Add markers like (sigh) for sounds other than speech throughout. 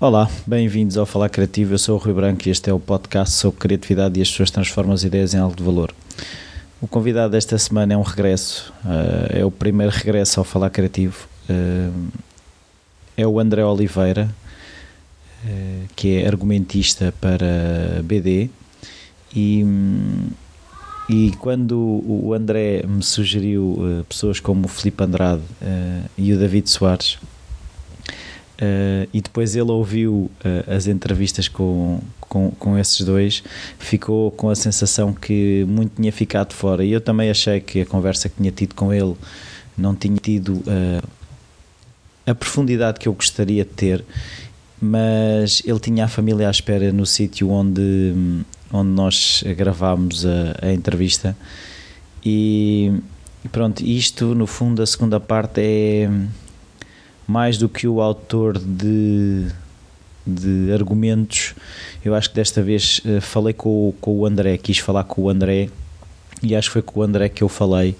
Olá, bem-vindos ao Falar Criativo. Eu sou o Rui Branco e este é o podcast sobre criatividade e as pessoas transformam as ideias em algo de valor. O convidado desta semana é um regresso, uh, é o primeiro regresso ao Falar Criativo. Uh, é o André Oliveira, uh, que é argumentista para BD. E, e quando o André me sugeriu pessoas como o Felipe Andrade e o David Soares Uh, e depois ele ouviu uh, as entrevistas com, com, com esses dois, ficou com a sensação que muito tinha ficado fora. E eu também achei que a conversa que tinha tido com ele não tinha tido uh, a profundidade que eu gostaria de ter, mas ele tinha a família à espera no sítio onde, onde nós gravámos a, a entrevista. E, pronto, isto no fundo, a segunda parte é mais do que o autor de, de argumentos, eu acho que desta vez uh, falei com, com o André, quis falar com o André e acho que foi com o André que eu falei.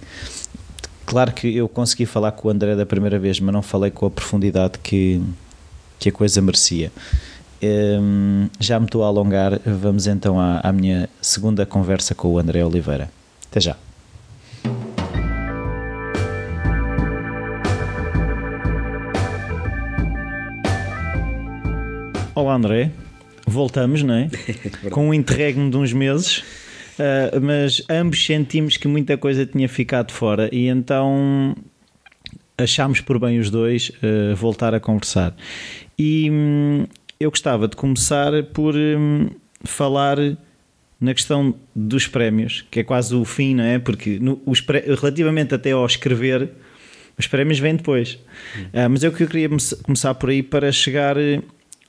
Claro que eu consegui falar com o André da primeira vez, mas não falei com a profundidade que, que a coisa merecia. Ehm, já me estou a alongar, vamos então à, à minha segunda conversa com o André Oliveira. Até já. André, voltamos, não é? (laughs) Com um interregno de uns meses, uh, mas ambos sentimos que muita coisa tinha ficado fora e então achámos por bem os dois uh, voltar a conversar. E hum, eu gostava de começar por hum, falar na questão dos prémios, que é quase o fim, não é? Porque no, os relativamente até ao escrever, os prémios vêm depois. Uh, mas eu queria começar por aí para chegar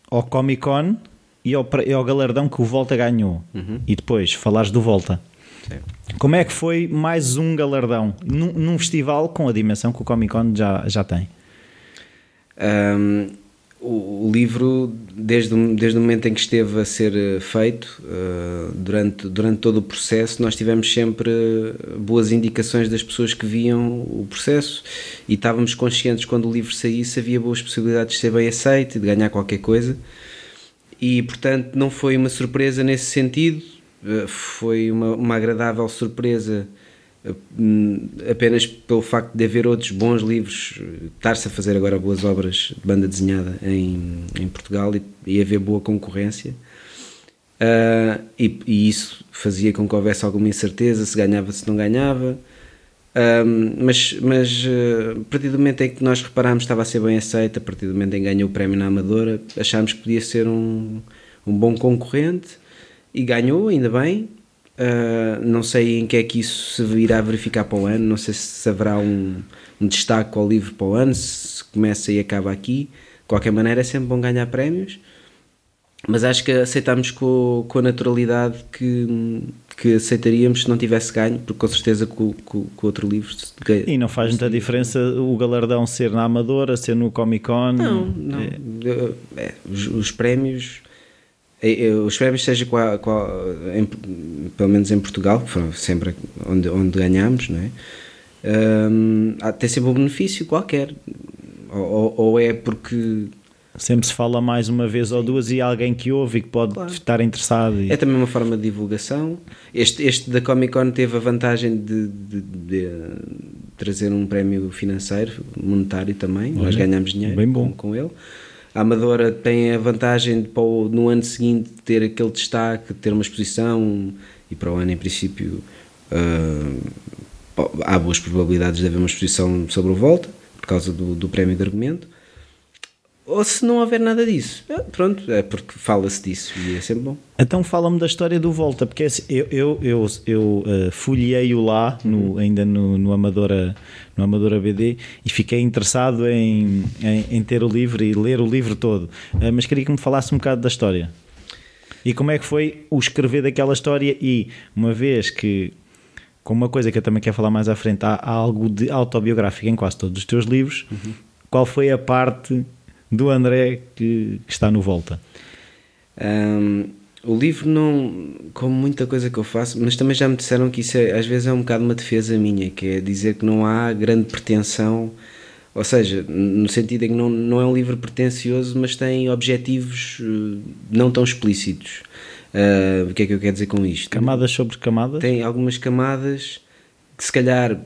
ao Comic Con e ao, e ao galardão que o Volta ganhou. Uhum. E depois falares do Volta. Sim. Como é que foi mais um galardão num, num, festival com a dimensão que o Comic Con já, já tem? Um, o, livro, desde, desde o momento em que esteve a ser eh, feito, uh, durante, durante todo o processo, nós tivemos sempre boas indicações das pessoas que viam o processo e estávamos conscientes quando o livro saísse havia boas possibilidades de ser bem aceito e de ganhar qualquer coisa. E portanto, não foi uma surpresa nesse sentido, foi uma, uma agradável surpresa apenas pelo facto de haver outros bons livros, estar-se a fazer agora boas obras de banda desenhada em, em Portugal e, e haver boa concorrência. Uh, e, e, isso fazia com que houvesse alguma incerteza se ganhava, se não ganhava. Uh, mas mas uh, a partir do momento em que nós reparámos estava a ser bem aceito, a partir do momento em que ganhou o prémio na Amadora, achámos que podia ser um, um bom concorrente e ganhou, ainda bem. Uh, não sei em que é que isso se irá verificar para o ano, não sei se haverá um, um destaque ao livro para o ano, se começa e acaba aqui. De qualquer maneira, é sempre bom ganhar prémios, mas acho que aceitámos com, com a naturalidade que, que aceitaríamos se não tivesse ganho, porque com certeza com, com, com outro livro. E não faz muita diferença o galardão ser na Amadora, ser no Comic Con? Não, não. É. É, os, os prémios os prémios, seja qual, qual, em, pelo menos em Portugal, sempre onde, onde ganhamos, não é? Um, tem sempre um benefício qualquer. Ou, ou, é porque. Sempre se fala mais uma vez ou duas e há alguém que ouve e que pode claro. estar interessado. E... É também uma forma de divulgação. Este, este da Comic Con teve a vantagem de, de, de trazer um prémio financeiro, monetário também. Olha, Nós ganhamos dinheiro com, com ele. A Amadora tem a vantagem de no ano seguinte ter aquele destaque, ter uma exposição e para o ano, em princípio, uh, há boas probabilidades de haver uma exposição sobre o Volta por causa do, do prémio de argumento. Ou se não houver nada disso, é, pronto, é porque fala-se disso e é sempre bom. Então fala-me da história do Volta, porque assim, eu, eu, eu, eu uh, folhei-o lá, no, ainda no, no, Amadora, no Amadora BD, e fiquei interessado em, em, em ter o livro e ler o livro todo. Uh, mas queria que me falasse um bocado da história. E como é que foi o escrever daquela história e, uma vez que com uma coisa que eu também quero falar mais à frente, há, há algo de autobiográfico em quase todos os teus livros. Uhum. Qual foi a parte do André que, que está no Volta? Um, o livro não, como muita coisa que eu faço, mas também já me disseram que isso é, às vezes é um bocado uma defesa minha, que é dizer que não há grande pretensão Ou seja, no sentido em que não, não é um livro pretencioso, mas tem objetivos uh, não tão explícitos. Uh, o que é que eu quero dizer com isto? Camadas sobre camadas? Tem algumas camadas que, se calhar,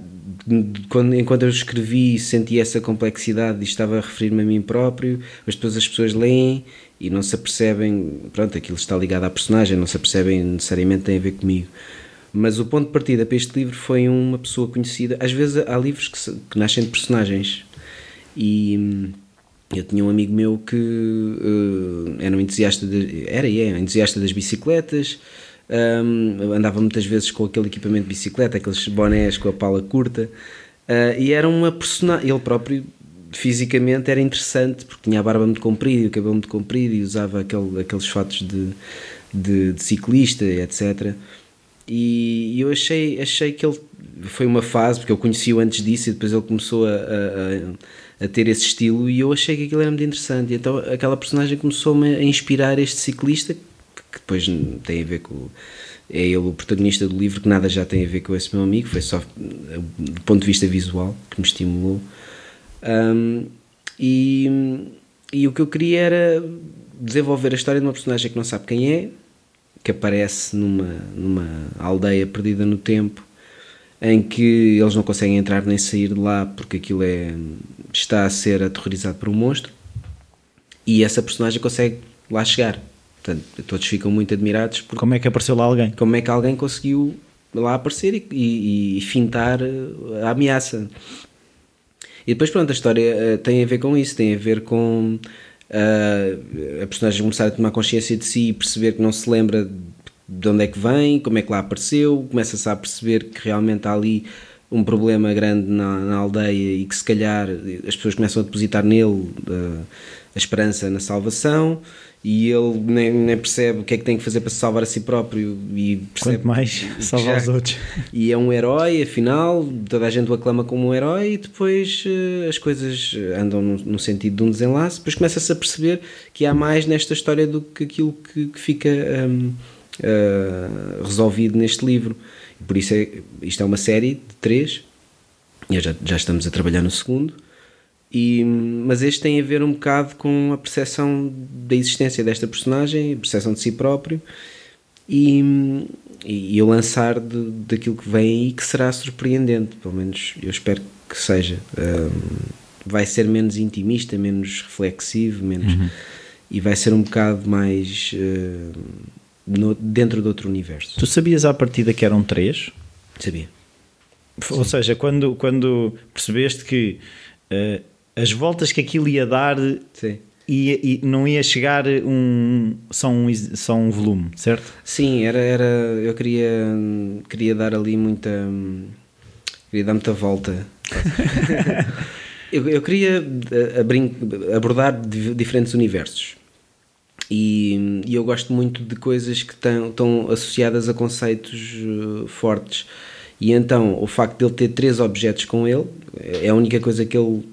quando, enquanto eu escrevi, senti essa complexidade e estava a referir-me a mim próprio, mas depois as pessoas leem e não se apercebem, pronto, aquilo está ligado à personagem, não se apercebem necessariamente tem a ver comigo. Mas o ponto de partida para este livro foi uma pessoa conhecida. Às vezes há livros que, se, que nascem de personagens e hum, eu tinha um amigo meu que uh, era um entusiasta, de, era e é, um entusiasta das bicicletas, um, andava muitas vezes com aquele equipamento de bicicleta, aqueles bonés com a pala curta, uh, e era uma personagem, ele próprio fisicamente era interessante porque tinha a barba muito comprida e o cabelo muito comprido e usava aquele, aqueles fatos de, de, de ciclista, etc. E eu achei, achei que ele foi uma fase, porque eu conheci-o antes disso e depois ele começou a, a, a, ter esse estilo e eu achei que aquilo era muito interessante. E então aquela personagem começou-me a inspirar este ciclista, que depois tem a ver com. É ele o protagonista do livro, que nada já tem a ver com esse meu amigo, foi só do ponto de vista visual que me estimulou. Um, e, e o que eu queria era desenvolver a história de uma personagem que não sabe quem é, que aparece numa, numa aldeia perdida no tempo, em que eles não conseguem entrar nem sair de lá porque aquilo é, está a ser aterrorizado por um monstro, e essa personagem consegue lá chegar. Portanto, todos ficam muito admirados. Porque como é que apareceu lá alguém? Como é que alguém conseguiu lá aparecer e, e, e fintar a ameaça. E depois, pronto, a história uh, tem a ver com isso, tem a ver com uh, a personagem começar a tomar consciência de si e perceber que não se lembra de onde é que vem, como é que lá apareceu, começa-se a perceber que realmente há ali um problema grande na, na, aldeia e que se calhar as pessoas começam a depositar nele uh, a esperança na salvação e ele nem, nem, percebe o que é que tem que fazer para se salvar a si próprio e percebe Quanto mais (laughs) salvar já, os outros. E é um herói afinal toda a gente o aclama como um herói e depois uh, as coisas andam no, no, sentido de um desenlace. Depois começa-se a perceber que há mais nesta história do que aquilo que, que fica um, uh, eh, resolvido neste livro. Por isso é, isto é uma série de três. E já, já estamos a trabalhar no segundo e, mas este tem a ver um bocado com a percepção da existência desta personagem, a percepção de si próprio e, e, o lançar de, daquilo que vem aí que será surpreendente, pelo menos eu espero que seja. Um, vai ser menos intimista, menos reflexivo, menos uhum. e vai ser um bocado mais uh, no, dentro de outro universo. Tu sabias à partida que eram três? Sabia. Ou Sim. seja, quando, quando percebeste que uh, as voltas que aquilo ia dar Sim. E, e, não ia chegar um só um, só um volume, certo? Sim, era, era eu queria queria dar ali muita queria dar muita volta. (laughs) eu, eu queria eh, abordar diferentes universos. E, e, eu gosto muito de coisas que estão, estão associadas a conceitos uh, fortes. E então, o facto de ele ter três objetos com ele é a única coisa que ele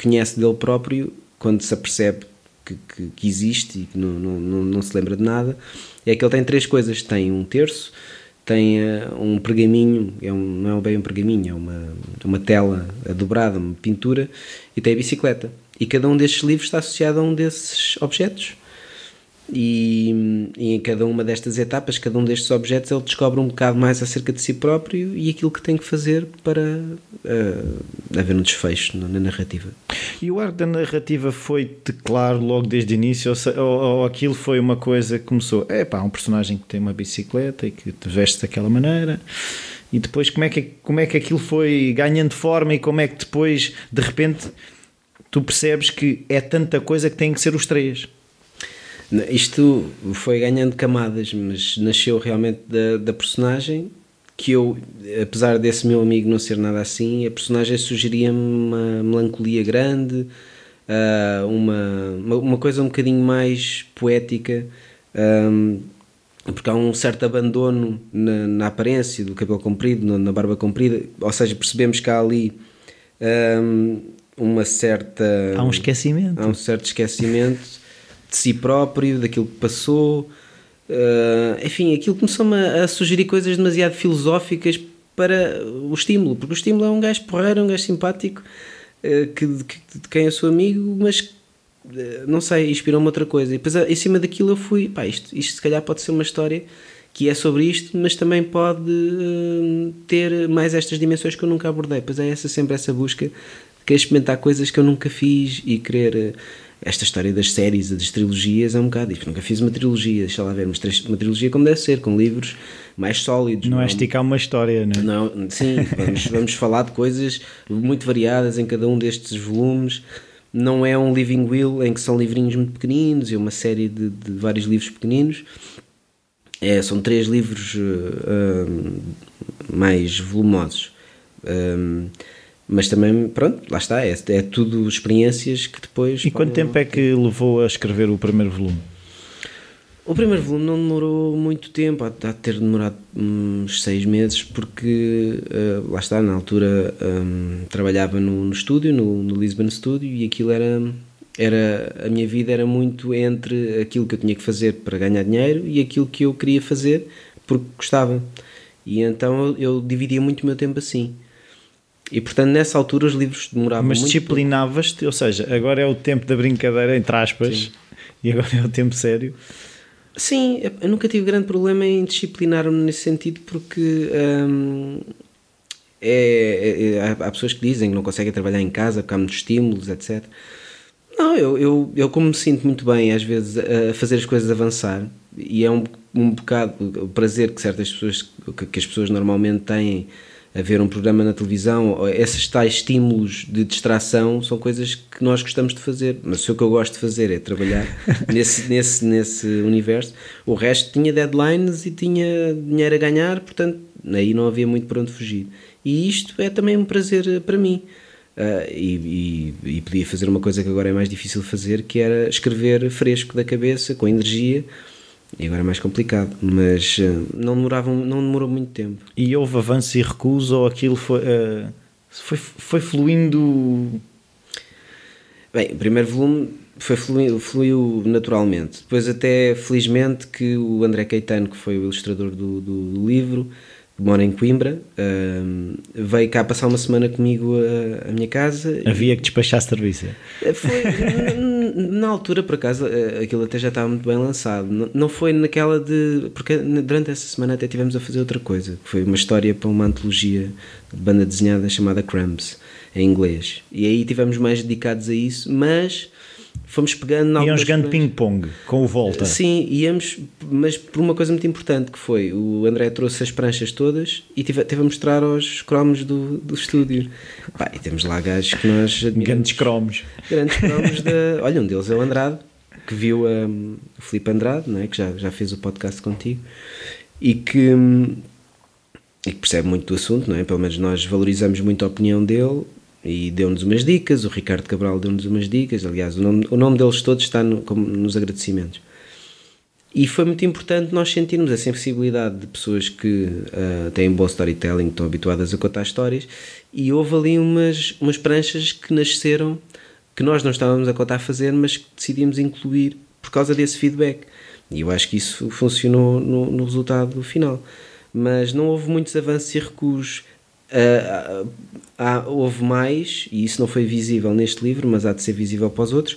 conhece dele próprio quando se apercebe que, que, que existe e que não, não, não, se lembra de nada, é que ele tem três coisas: tem um terço, tem uh, um pergaminho, é um, não é bem um pergaminho, é uma, uma tela dobrada, uma pintura, e tem a bicicleta. E cada um destes livros está associado a um desses objetos. E, e, em cada uma destas etapas, cada um destes objetos, ele descobre um bocado mais acerca de si próprio e aquilo que tem que fazer para uh, haver um desfecho na, na, narrativa. E o arco da narrativa foi-te claro logo desde o início? Ou, ou, ou, aquilo foi uma coisa que começou? É pá, um personagem que tem uma bicicleta e que te veste daquela maneira. E depois, como é, que, como é que aquilo foi ganhando forma e como é que depois, de repente, tu percebes que é tanta coisa que tem que ser os três? Isto foi ganhando camadas, mas nasceu realmente da, da personagem que eu, apesar desse meu amigo não ser nada assim, a personagem sugeria-me uma melancolia grande, uh, uma, uma coisa um bocadinho mais poética, porque há um certo abandono na, na aparência do cabelo comprido, na, barba comprida, ou seja, percebemos que há ali um, uma certa. Há um esquecimento. Há um certo esquecimento de si próprio, daquilo que passou. Uh, enfim, aquilo começou-me a, a, sugerir coisas demasiado filosóficas para o estímulo, porque o estímulo é um gajo porreiro, um gajo simpático, uh, que, que, de quem eu sou amigo, mas uh, não sei, inspirou-me outra coisa. E depois, em cima daquilo, eu fui, pá, isto, isto se calhar pode ser uma história que é sobre isto, mas também pode ter mais estas dimensões que eu nunca abordei. Pois é essa sempre essa busca de querer experimentar coisas que eu nunca fiz e querer esta história das séries, das trilogias, é um bocado isto. Nunca fiz uma trilogia, deixa lá ver, mas uma trilogia como deve ser, com livros mais sólidos. Não, é esticar uma história, não é? Não, sim, vamos, (laughs) vamos falar de coisas muito variadas em cada um destes volumes. Não é um living will em que são livrinhos muito pequeninos, é uma série de, de vários livros pequeninos. É, são três livros uh, mais volumosos. Um, mas também, pronto, lá está, é, é tudo experiências que depois. E quanto tempo é que levou a escrever o primeiro volume? O primeiro volume não demorou muito tempo, há de ter demorado uns seis meses, porque uh, lá está, na altura um, trabalhava no, no estúdio, no, no Lisbon Studio, e aquilo era, era. A minha vida era muito entre aquilo que eu tinha que fazer para ganhar dinheiro e aquilo que eu queria fazer porque gostava. E então eu, eu dividia muito o meu tempo assim. E portanto, nessa altura, os livros demoravam Mas muito. Mas disciplinavas-te, ou seja, agora é o tempo da brincadeira, entre aspas, Sim. (laughs) e agora é o tempo sério. Sim, eu nunca tive grande problema em disciplinar-me nesse sentido, porque hum, é, é, há pessoas que dizem que não conseguem trabalhar em casa porque há muitos estímulos, etc. Não, eu, eu, eu como me sinto muito bem às vezes a fazer as coisas avançar, e é um, um bocado o prazer que certas pessoas, que as pessoas normalmente têm a ver um programa na televisão, esses tais estímulos de distração são coisas que nós gostamos de fazer. Mas o que eu gosto de fazer é trabalhar (laughs) nesse, nesse, nesse universo. O resto tinha deadlines e tinha dinheiro a ganhar, portanto, aí não havia muito para onde fugir. E isto é também um prazer para mim. Uh, e, e, e podia fazer uma coisa que agora é mais difícil fazer, que era escrever fresco da cabeça, com energia e agora é mais complicado, mas uh, não, demorava, não demorou muito tempo. E houve avanço e recuso ou aquilo foi, uh, foi, foi fluindo? Bem, o primeiro volume foi fluiu, fluiu naturalmente. Depois até, felizmente, que o André Caetano, que foi o ilustrador do, do, do livro, mora em Coimbra, veio cá passar uma semana comigo a minha casa. Havia que despachar serviço. Eh, foi, na altura, por acaso, eh, aquilo até já estava muito bem lançado. Não foi naquela de. Porque durante essa semana até tivemos a fazer outra coisa, que foi uma história para uma antologia de banda desenhada chamada Crumbs, em inglês. E aí tivemos mais dedicados a isso, mas fomos pegando Iam jogando ping-pong com o Volta. Sim, íamos, mas por uma coisa muito importante que foi o André trouxe as pranchas todas e tive, teve a mostrar aos cromos do, do estúdio. Pá, e temos lá gajos que nós admiramos. Grandes cromos. Grandes cromos da. (laughs) Olha, um deles é o Andrade, que viu um, o Filipe Andrade, não é? que já, já fez o podcast contigo e que. E que percebe muito do assunto, não é? Pelo menos nós valorizamos muito a opinião dele e deu-nos umas dicas, o Ricardo Cabral deu-nos umas dicas, aliás, o nome, o nome deles todos está no, como, nos agradecimentos. E foi muito importante nós sentirmos a sensibilidade de pessoas que uh, têm bom storytelling, estão habituadas a contar histórias, e houve ali umas, umas pranchas que nasceram, que nós não estávamos a contar a fazer, mas que decidimos incluir por causa desse feedback. E eu acho que isso funcionou no, no resultado final. Mas não houve muitos avanços e recuos. Uh, há, houve mais, e isso não foi visível neste livro, mas há de ser visível para os outros,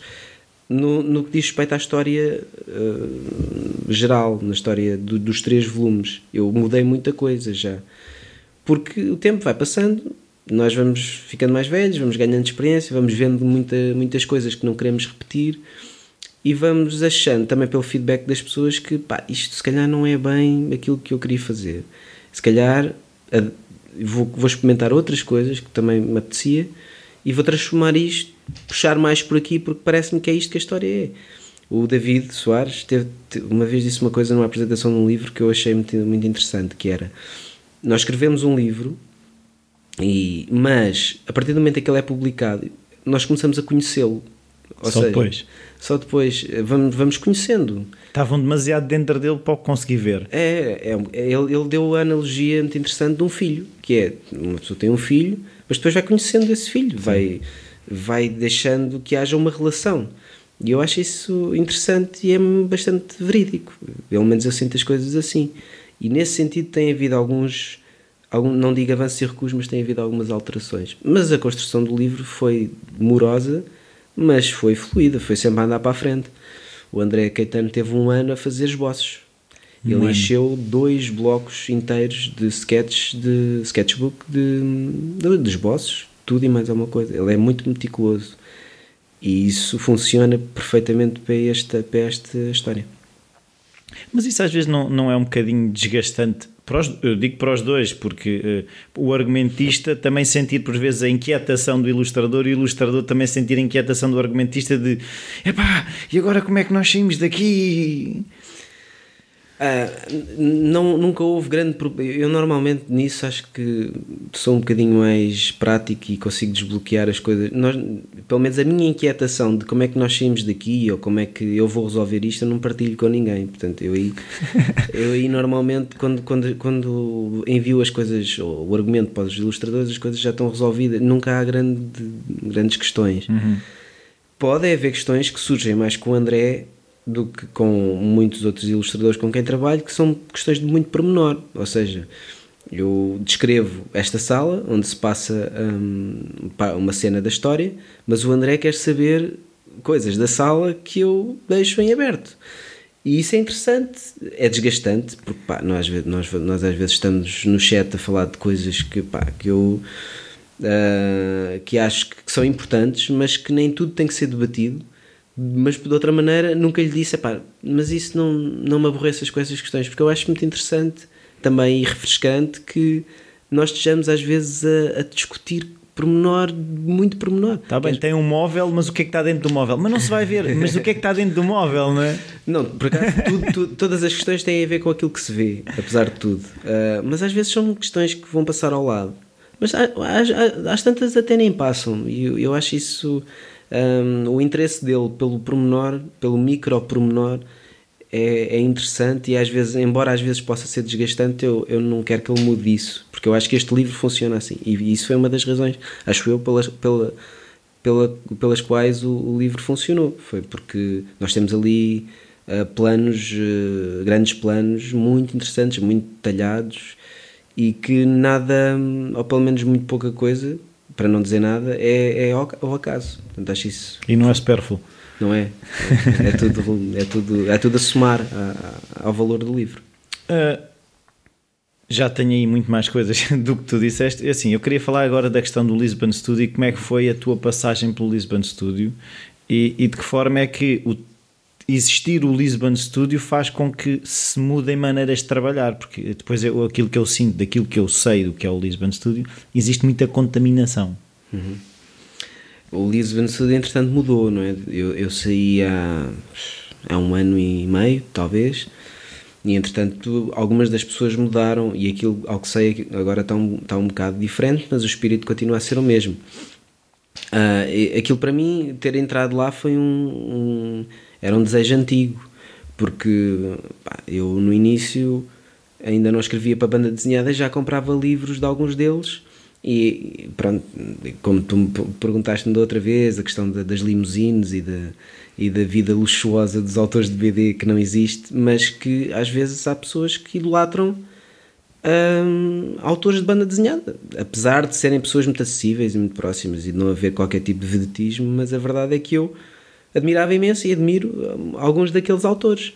no, no que diz respeito à história uh, geral, na história do, dos três volumes. Eu mudei muita coisa já. Porque o tempo vai passando, nós vamos ficando mais velhos, vamos ganhando experiência, vamos vendo muita, muitas coisas que não queremos repetir e vamos achando também pelo feedback das pessoas que pá, isto se calhar não é bem aquilo que eu queria fazer. Se calhar vou, vou experimentar outras coisas que também me apetecia e vou transformar isto, puxar mais por aqui, porque parece-me que é isto que a história é. O David Soares teve, uma vez disse uma coisa numa apresentação de um livro que eu achei muito, muito interessante, que era nós escrevemos um livro, e, mas a partir do momento em que ele é publicado, nós começamos a conhecê-lo. Só seja, depois. Só depois. Vamos, vamos conhecendo. Estavam demasiado dentro dele para o conseguir ver. É, é, ele, ele deu a analogia muito interessante de um filho, que é, uma pessoa tem um filho, mas depois vai conhecendo esse filho, vai, vai deixando que haja uma relação. E eu acho isso interessante e é bastante verídico. Pelo menos eu sinto as coisas assim. E nesse sentido tem havido alguns, algum, não digo avanços e recuos, mas tem havido algumas alterações. Mas a construção do livro foi morosa, mas foi fluida, foi sempre a andar para a frente. O André Caetano teve um ano a fazer esboços. Ele Um encheu dois blocos inteiros de sketches, de sketchbook, de, de, de esboços, tudo e mais alguma coisa. Ele é muito meticuloso. E isso funciona perfeitamente para esta, para esta história. Mas isso às vezes não, não é um bocadinho desgastante? Para os- eu digo para os dois, porque eh, o argumentista também sentir por vezes a inquietação do ilustrador e o ilustrador também sentir a inquietação do argumentista de epá, e agora como é que nós saímos daqui? N- não, nunca houve grande problema. Eu normalmente nisso acho que sou um bocadinho mais prático e consigo desbloquear as coisas. Nós, pelo menos a minha inquietação de como é que nós saímos daqui ou como é que eu vou resolver isto, eu não partilho com ninguém. Portanto, eu aí, (laughs) eu aí normalmente, quando, quando, quando envio as coisas, ou o argumento para os ilustradores, as coisas já estão resolvidas. Nunca há grande, grandes questões. Pode haver questões que surgem mais com o André do que com muitos outros ilustradores com quem trabalho, que são questões de muito pormenor. Ou seja, eu descrevo esta sala onde se passa hum, uma cena da história, mas o André quer saber coisas da sala que eu deixo em aberto. E isso é interessante, é desgastante, porque pá, nós, nós, nós às vezes estamos no chat a falar de coisas que, pá, que eu uh, que acho que são importantes, mas que nem tudo tem que ser debatido. Mas de outra maneira, nunca lhe disse, pá, mas isso não, não me aborreças com essas questões, porque eu acho muito interessante também e refrescante que nós estejamos às vezes a, a discutir pormenor, muito pormenor. Está bem, tem um móvel, mas o que é que está dentro do móvel? Mas não se vai ver, (laughs) mas o que é que está dentro do móvel, não é? Não, por acaso, tudo- tudo- todas as questões têm a ver com aquilo que se vê, apesar de tudo. Uh, mas às vezes são questões que vão passar ao lado. Mas às tantas até nem passam. E eu, eu acho isso. Um, o interesse dele pelo pormenor, pelo micro pormenor, é, é interessante e às vezes, embora às vezes possa ser desgastante, eu, eu não quero que ele mude isso, porque eu acho que este livro funciona assim. E isso foi uma das razões, acho eu, pelas, pela, pela, pelas quais o, o livro funcionou. Foi porque nós temos ali uh, planos, uh, grandes planos, muito interessantes, muito detalhados e que nada, ou pelo menos muito pouca coisa, para não dizer nada, é, é ao, ao acaso. Portanto, acho isso, E não é supérfluo. não é? É, é tudo, é, tudo, é tudo a somar a- a- ao valor do livro. Uh, já tenho aí muito mais coisas (laughs) do que tu disseste. Assim, eu queria falar agora da questão do Lisbon Studio e como é que foi a tua passagem pelo Lisbon Studio e, e de que forma é que o, existir o Lisbon Studio faz com que se mudem maneiras de trabalhar, porque depois eu, aquilo que eu sinto, daquilo que eu sei do que é o Lisbon Studio, existe muita contaminação. O Lisbon Studio, entretanto, mudou, não é? Eu, eu saí há, há um ano e meio, talvez, e entretanto algumas das pessoas mudaram e aquilo, ao que sei, agora está um, está um bocado diferente, mas o espírito continua a ser o mesmo. E aquilo para mim, ter entrado lá foi um, um- era um desejo antigo, porque pá, eu no início ainda não escrevia para banda desenhada, já comprava livros de alguns deles. E pronto, como tu me perguntaste-me da outra vez, a questão da- das limusines e da, e da vida luxuosa dos autores de BD que não existe, mas que às vezes há pessoas que idolatram hum, autores de banda desenhada, apesar de serem pessoas muito acessíveis e muito próximas e de não haver qualquer tipo de vedetismo, mas a verdade é que eu admirava imenso e admiro hum, alguns daqueles autores.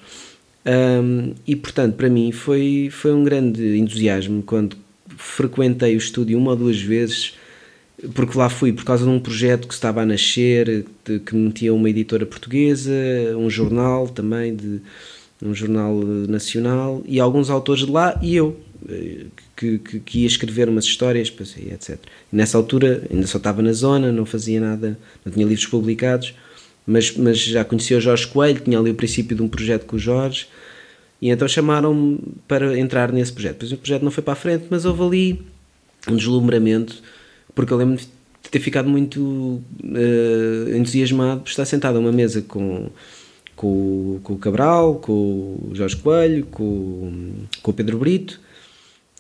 Hum, e portanto, para mim foi, foi um grande entusiasmo quando frequentei o estúdio uma ou duas vezes, porque lá fui por causa de um projeto que estava a nascer, de- que metia uma editora portuguesa, um jornal também, de, um jornal eh, nacional, e alguns autores de lá, e eu, eh, que, que, que ia escrever umas histórias, etc. E nessa altura ainda só estava na zona, não fazia nada, não tinha livros publicados, mas, mas já conhecia o Jorge Coelho, tinha ali o princípio de um projeto com o Jorge, e então chamaram-me para entrar nesse projeto. Depois o projeto não foi para a frente, mas houve ali um deslumbramento, porque eu lembro de ter ficado muito eh, entusiasmado por estar sentado a uma mesa com, com, com o Cabral, com o Jorge Coelho, com, com o Pedro Brito,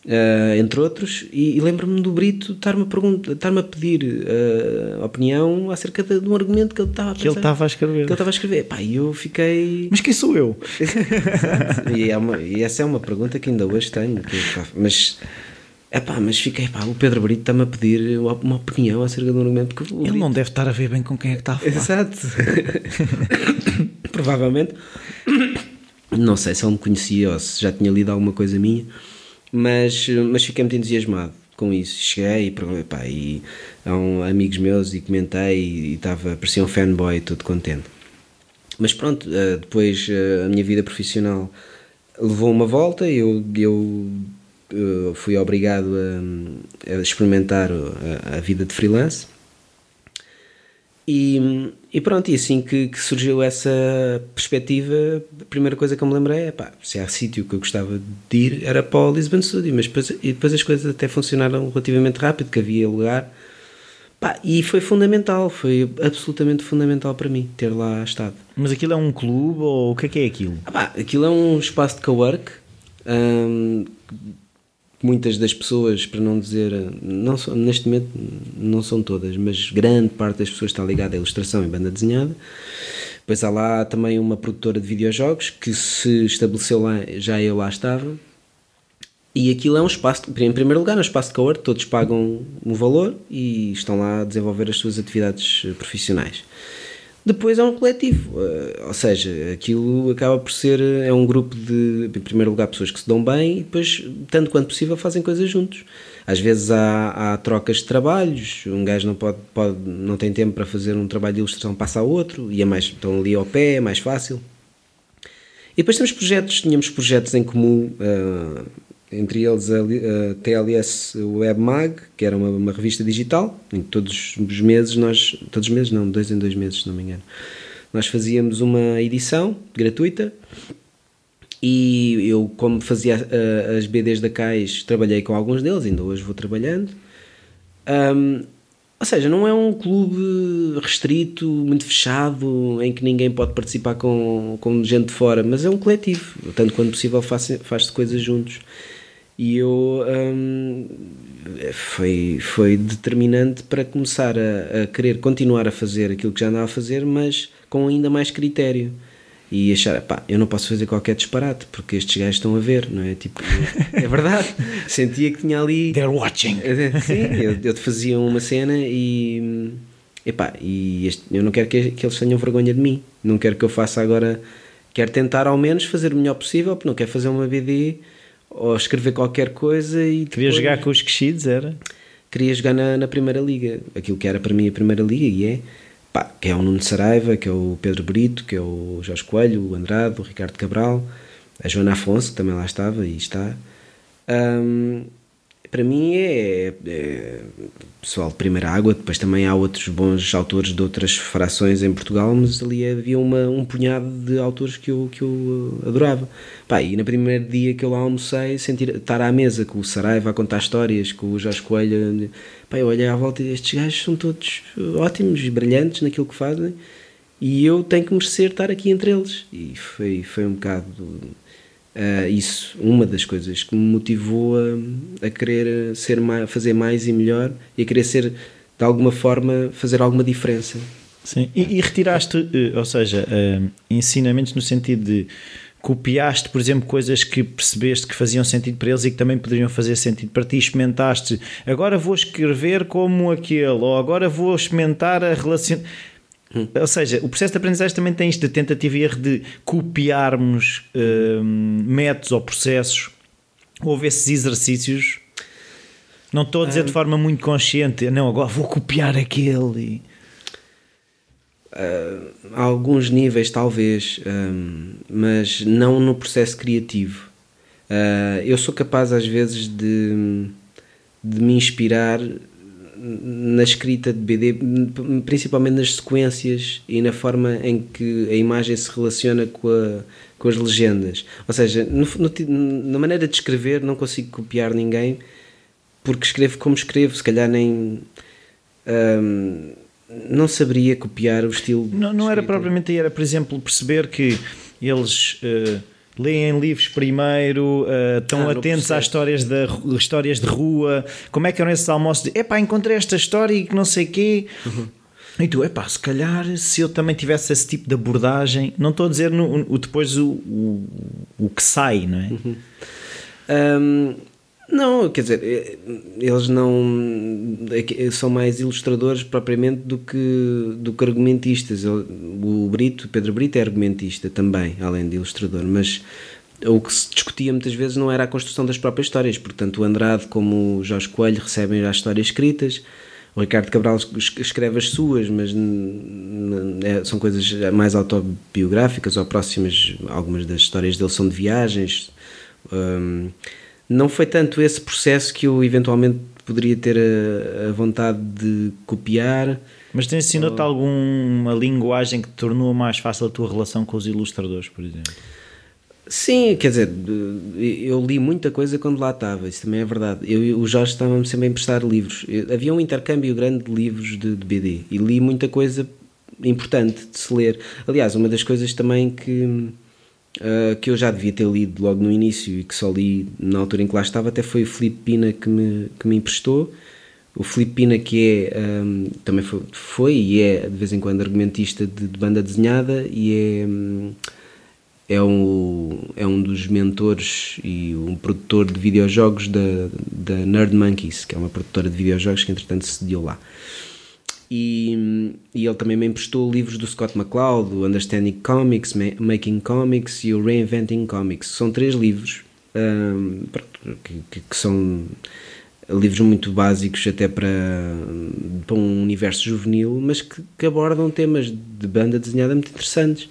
eh, entre outros, e, e lembro-me do Brito estar-me a, a pedir eh, opinião acerca de, de um argumento que ele estava a Que ele estava a escrever. que ele estava a escrever. Pá, e eu fiquei. Mas quem sou eu? (laughs) E, é uma- e essa é uma pergunta que ainda hoje tenho. que, pá, mas É pá, mas fiquei, pá, o Pedro Brito está-me a pedir uma opinião acerca do argumento. Porque Ele Brito... não deve estar a ver bem com quem é que está a falar. Exato. (laughs) Provavelmente. Não sei se ele me conhecia ou se já tinha lido alguma coisa minha, mas, mas fiquei muito entusiasmado com isso. Cheguei e, pá, e um, amigos meus e comentei e estava, parecia um fanboy todo contente. Mas pronto, eh, depois eh, a minha vida profissional levou uma volta, eu, eu eh, fui obrigado a, a experimentar a, a, vida de freelance. E, e pronto, e assim que, que, surgiu essa perspectiva, a primeira coisa que eu me lembrei é pá, se há sítio que eu gostava de ir era para o Lisbon Studio, mas depois, e depois as coisas até funcionaram relativamente rápido, que havia lugar. Pá, e foi fundamental, foi absolutamente fundamental para mim ter lá estado. Mas aquilo é um clube ou o que é que é aquilo? Ah, pá, aquilo é um espaço de cowork. Hum, muitas das pessoas, para não dizer, não neste momento não são todas, mas grande parte das pessoas está ligada à ilustração e banda desenhada. Depois há lá também uma produtora de videojogos que se estabeleceu lá, já eu lá estava. E aquilo é um espaço, em primeiro lugar, é um espaço de cowork, todos pagam um valor e estão lá a desenvolver as suas atividades profissionais. Depois é um coletivo, eh, ou seja, aquilo acaba por ser é um grupo de, em primeiro lugar, pessoas que se dão bem e depois, tanto quanto possível, fazem coisas juntos. Às vezes há, há trocas de trabalhos, um gajo não, pode, pode, não tem tempo para fazer um trabalho de ilustração, passa a outro, e é mais, estão ali ao pé, é mais fácil. E depois temos projetos, tínhamos projetos em comum, uh, entre eles a, a TLS WebMag, que era uma, uma, revista digital, em que todos os meses nós, todos os meses não, dois em dois meses, se não me engano, nós fazíamos uma edição gratuita e eu, como fazia uh, as BDs da CAIS, trabalhei com alguns deles, ainda hoje vou trabalhando. Um, ou seja, não é um clube restrito, muito fechado, em que ninguém pode participar com, com gente de fora, mas é um coletivo. Tanto quanto possível faz-se faz coisas juntos. E eu um, foi, foi determinante para começar a, a, querer continuar a fazer aquilo que já andava a fazer, mas com ainda mais critério. E achar, pá, eu não posso fazer qualquer disparate porque estes gajos estão a ver, não é? Tipo, (laughs) é verdade. Sentia que tinha ali. They're watching. (laughs) Sim, eu, eu fazia uma cena e. Epá, e este, eu não quero que, que eles tenham vergonha de mim. Não quero que eu faça agora. Quero tentar ao menos fazer o melhor possível, porque não quero fazer uma BD ou escrever qualquer coisa e depois... Queria jogar com os Quixides, era? Queria jogar na, na Primeira Liga, aquilo que era para mim a Primeira Liga e é, pá, que é o Nuno Saraiva, que é o Pedro Brito, que é o Jorge Coelho, o Andrade, o Ricardo Cabral, a Joana Afonso, que também lá estava e está. Um, para mim é, é, pessoal de primeira água, depois também há outros bons autores de outras frações em Portugal, mas ali havia uma, um punhado de autores que eu, que eu adorava. Pá, e no primeiro dia que eu lá almocei, sentir, estar à mesa com o Saraiva a contar histórias, com o Jorge Coelho, pá, eu olhei à volta e estes gajos são todos ótimos e brilhantes naquilo que fazem e eu tenho que merecer estar aqui entre eles. E foi, foi um bocado Uh, isso, uma das coisas que me motivou a, a querer ser mais, fazer mais e melhor e a querer ser, de alguma forma, fazer alguma diferença. Sim, e, e retiraste, eh, ou seja, uh, ensinamentos no sentido de copiaste, por exemplo, coisas que percebeste que faziam sentido para eles e que também poderiam fazer sentido para ti, experimentaste, agora vou escrever como aquele, ou agora vou experimentar a relação. Ou seja, o processo de aprendizagem também tem isto de tentativa e erro de copiarmos hum, métodos ou processos. Houve esses exercícios. Não estou a dizer de hum. forma muito consciente, não, agora vou copiar aquele. Uh, a alguns níveis, talvez, um, mas não no processo criativo. Uh, eu sou capaz, às vezes, de, de me inspirar na escrita de BD, principalmente nas sequências e na forma em que a imagem se relaciona com, a, com as legendas. Ou seja, no, no, na maneira de escrever, não consigo copiar ninguém porque escrevo como escrevo, se calhar nem. Hum, não saberia copiar o estilo. Não, não era propriamente aí, era, por exemplo, perceber que eles. Uh leem livros primeiro, uh, estão ah, atentos às histórias de, histórias de rua, como é que eram esses almoços de epá, encontrei esta história e que não sei quê. Uhum. E tu, epá, se calhar se eu também tivesse esse tipo de abordagem, não estou a dizer no, o, depois o, o, o que sai, não é? Uhum. Um, Não, quer dizer, eh, eles não é são mais ilustradores propriamente do que, do que argumentistas. O Brito, Pedro Brito é argumentista também, além de ilustrador, mas o que se discutia muitas vezes não era a construção das próprias histórias. Portanto, o Andrade, como o Jorge Coelho, recebem já histórias escritas. O Ricardo Cabral escreve as suas, mas é, são coisas mais autobiográficas ou próximas. Algumas das histórias dele são de viagens. Um, não foi tanto esse processo que eu eventualmente poderia ter a, a vontade de copiar. Mas te ensinou-te ou... alguma linguagem que tornou mais fácil a tua relação com os ilustradores, por exemplo? Sim, quer dizer, eu li muita coisa quando lá estava, isso também é verdade. Eu o Jorge estávamos sempre a emprestar livros. Havia um intercâmbio grande de livros de, de, BD e li muita coisa importante de se ler. Aliás, uma das coisas também que, uh, que eu já devia ter lido logo no início e que só li na altura em que lá estava, até foi o Filipe Pina que me, que me emprestou. O Filipe Pina, que é um, também foi, foi, e é de vez em quando argumentista de, de banda desenhada e é. Um, é um, é um dos mentores e um produtor de videojogos da, da Nerd Monkeys, que é uma produtora de videojogos que entretanto se deu lá. E, e ele também me emprestou livros do Scott McCloud, o Understanding Comics, Making Comics e o Reinventing Comics. São três livros um, que, que, são livros muito básicos até para, para um universo juvenil, mas que, que abordam temas de banda desenhada muito interessantes.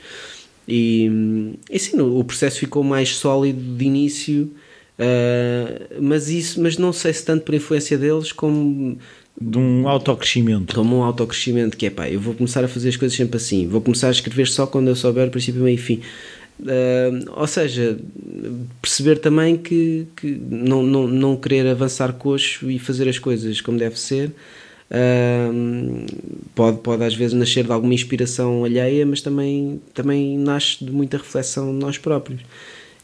E, e sim, o processo ficou mais sólido de início, uh, mas isso, mas não sei se tanto por influência deles como de um autocrescimento. Como um autocrescimento, que é pá, eu vou começar a fazer as coisas sempre assim, vou começar a escrever só quando eu souber o princípio, meio e fim. Uh, ou seja, perceber também que, que não, não, não querer avançar coxo e fazer as coisas como deve ser Uh, pode, pode às vezes nascer de alguma inspiração alheia, mas também, também nasce de muita reflexão de nós próprios.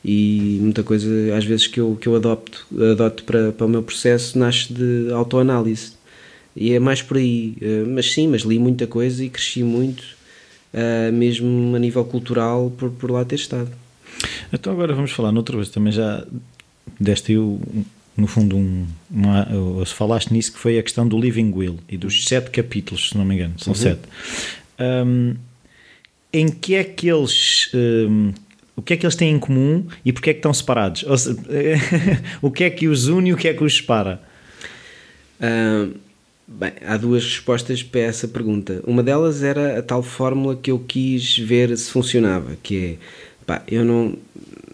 E muita coisa, às vezes, que eu, que eu adopto, adoto para, para o meu processo nasce de autoanálise. E é mais por aí. Uh, mas sim, mas li muita coisa e cresci muito, uh, mesmo a nível cultural, por, por lá ter estado. Então agora vamos falar noutra vez, também já deste o no fundo, um, uma, se falaste nisso, que foi a questão do Living Will e dos sete capítulos, se não me engano, são uhum. sete. Um, em que é que eles. Um, o que é que eles têm em comum e porque é que estão separados? Seja, (laughs) o que é que os une e o que é que os separa? Bem, há duas respostas para essa pergunta. Uma delas era a tal fórmula que eu quis ver se funcionava, que é, pá, eu não,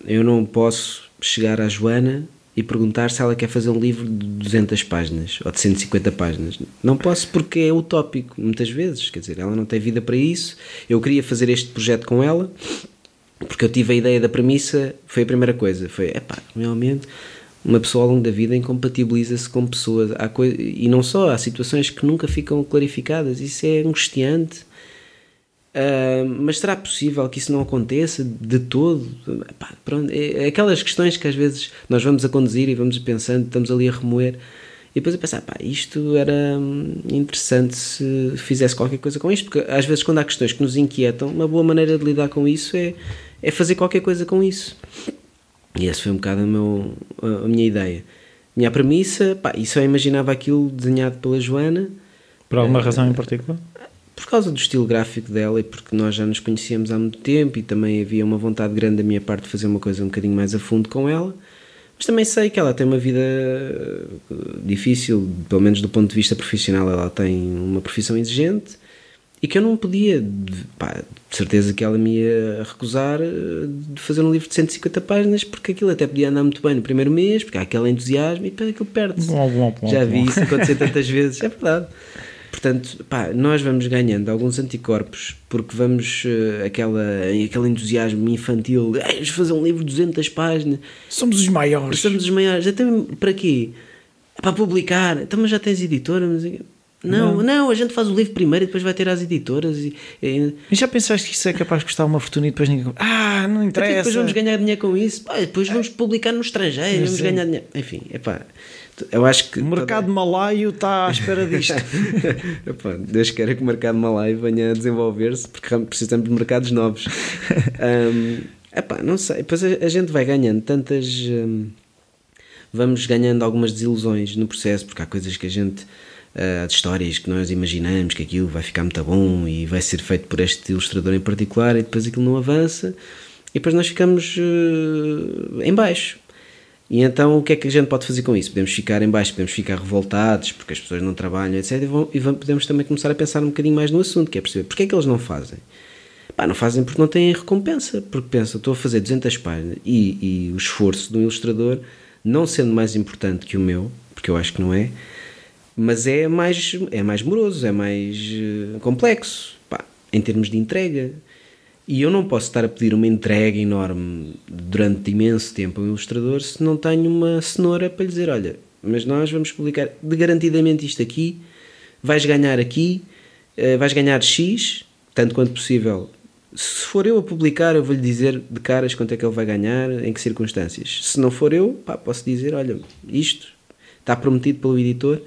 eu não posso chegar à Joana e perguntar se ela quer fazer um livro de 200 páginas ou de 150 páginas. Não posso porque é utópico, muitas vezes. Quer dizer, ela não tem vida para isso. Eu queria fazer este projeto com ela porque eu tive a ideia da premissa. Foi a primeira coisa. Foi, epá, realmente uma pessoa ao longo da vida incompatibiliza-se com pessoas. E não só, há situações que nunca ficam clarificadas. Isso é angustiante Uh, mas será possível que isso não aconteça de todo? Pronto, é, é, aquelas questões que às vezes nós vamos a conduzir e vamos pensando, estamos ali a remoer, e depois a pensar, pá, isto era hum, interessante se fizesse qualquer coisa com isto, porque às vezes quando há questões que nos inquietam, uma boa maneira de lidar com isso é, é fazer qualquer coisa com isso. E essa foi um bocado a, meu, a, a minha ideia. Minha premissa, pá, e só imaginava aquilo desenhado pela Joana. Por alguma uh, razão em particular? por causa do estilo gráfico dela e porque nós já nos conhecíamos há muito tempo e também havia uma vontade grande da minha parte de fazer uma coisa um bocadinho mais a fundo com ela. Mas também sei que ela tem uma vida eh, difícil, pelo menos do ponto de vista profissional, ela tem uma profissão exigente e que eu não podia, pá, de certeza que ela me ia recusar eh, de fazer um livro de 150 páginas porque aquilo até podia andar muito bem no primeiro mês, porque há aquele entusiasmo e depois aquilo perde-se. Já vi isso acontecer tantas vezes, é verdade. Portanto, pá, nós vamos ganhando alguns anticorpos porque vamos uh, aquela, aquele entusiasmo infantil de vamos fazer um livro de 200 páginas. Somos os maiores. Somos os maiores. Até para quê? É para publicar. Então, mas já tens editora? Mas... Não, não, não, a gente faz o livro primeiro e depois vai ter as editoras. E, e... já pensaste que isso é capaz de custar uma fortuna e depois ninguém. Ah, não interessa. depois vamos ganhar dinheiro com isso. Pá, depois vamos publicar no estrangeiro, vamos ganhar dinheiro. Enfim, é pá. Eu acho que. O mercado toda... malaio está à espera disto. (laughs) Epá, Deus queira que o mercado malaio venha a desenvolver-se, porque precisamos de mercados novos. (laughs) um, epá, não sei. Depois a, a, gente vai ganhando tantas. Um, vamos ganhando algumas desilusões no processo, porque há coisas que a gente, uh, de histórias que nós imaginamos que aquilo vai ficar muito bom e vai ser feito por este ilustrador em particular e depois aquilo não avança e depois nós ficamos uh, em baixo. E então o que é que a gente pode fazer com isso? Podemos ficar em baixo, podemos ficar revoltados porque as pessoas não trabalham, etc. E, vão, e podemos também começar a pensar um bocadinho mais no assunto, que é perceber porque é que eles não fazem. Pá, não fazem porque não têm recompensa, porque pensam, estou a fazer 200 páginas e, e o esforço de um ilustrador, não sendo mais importante que o meu, porque eu acho que não é, mas é mais, é mais moroso, é mais uh, complexo, pá, em termos de entrega. E eu não posso estar a pedir uma entrega enorme durante imenso tempo a um ilustrador se não tenho uma cenoura para lhe dizer: olha, mas nós vamos publicar de garantidamente isto aqui, vais ganhar aqui, uh, vais ganhar X, tanto quanto possível se for eu a publicar, eu vou-lhe dizer de caras quanto é que ele vai ganhar, em que circunstâncias. Se não for eu, pá, posso dizer: olha, isto está prometido pelo editor.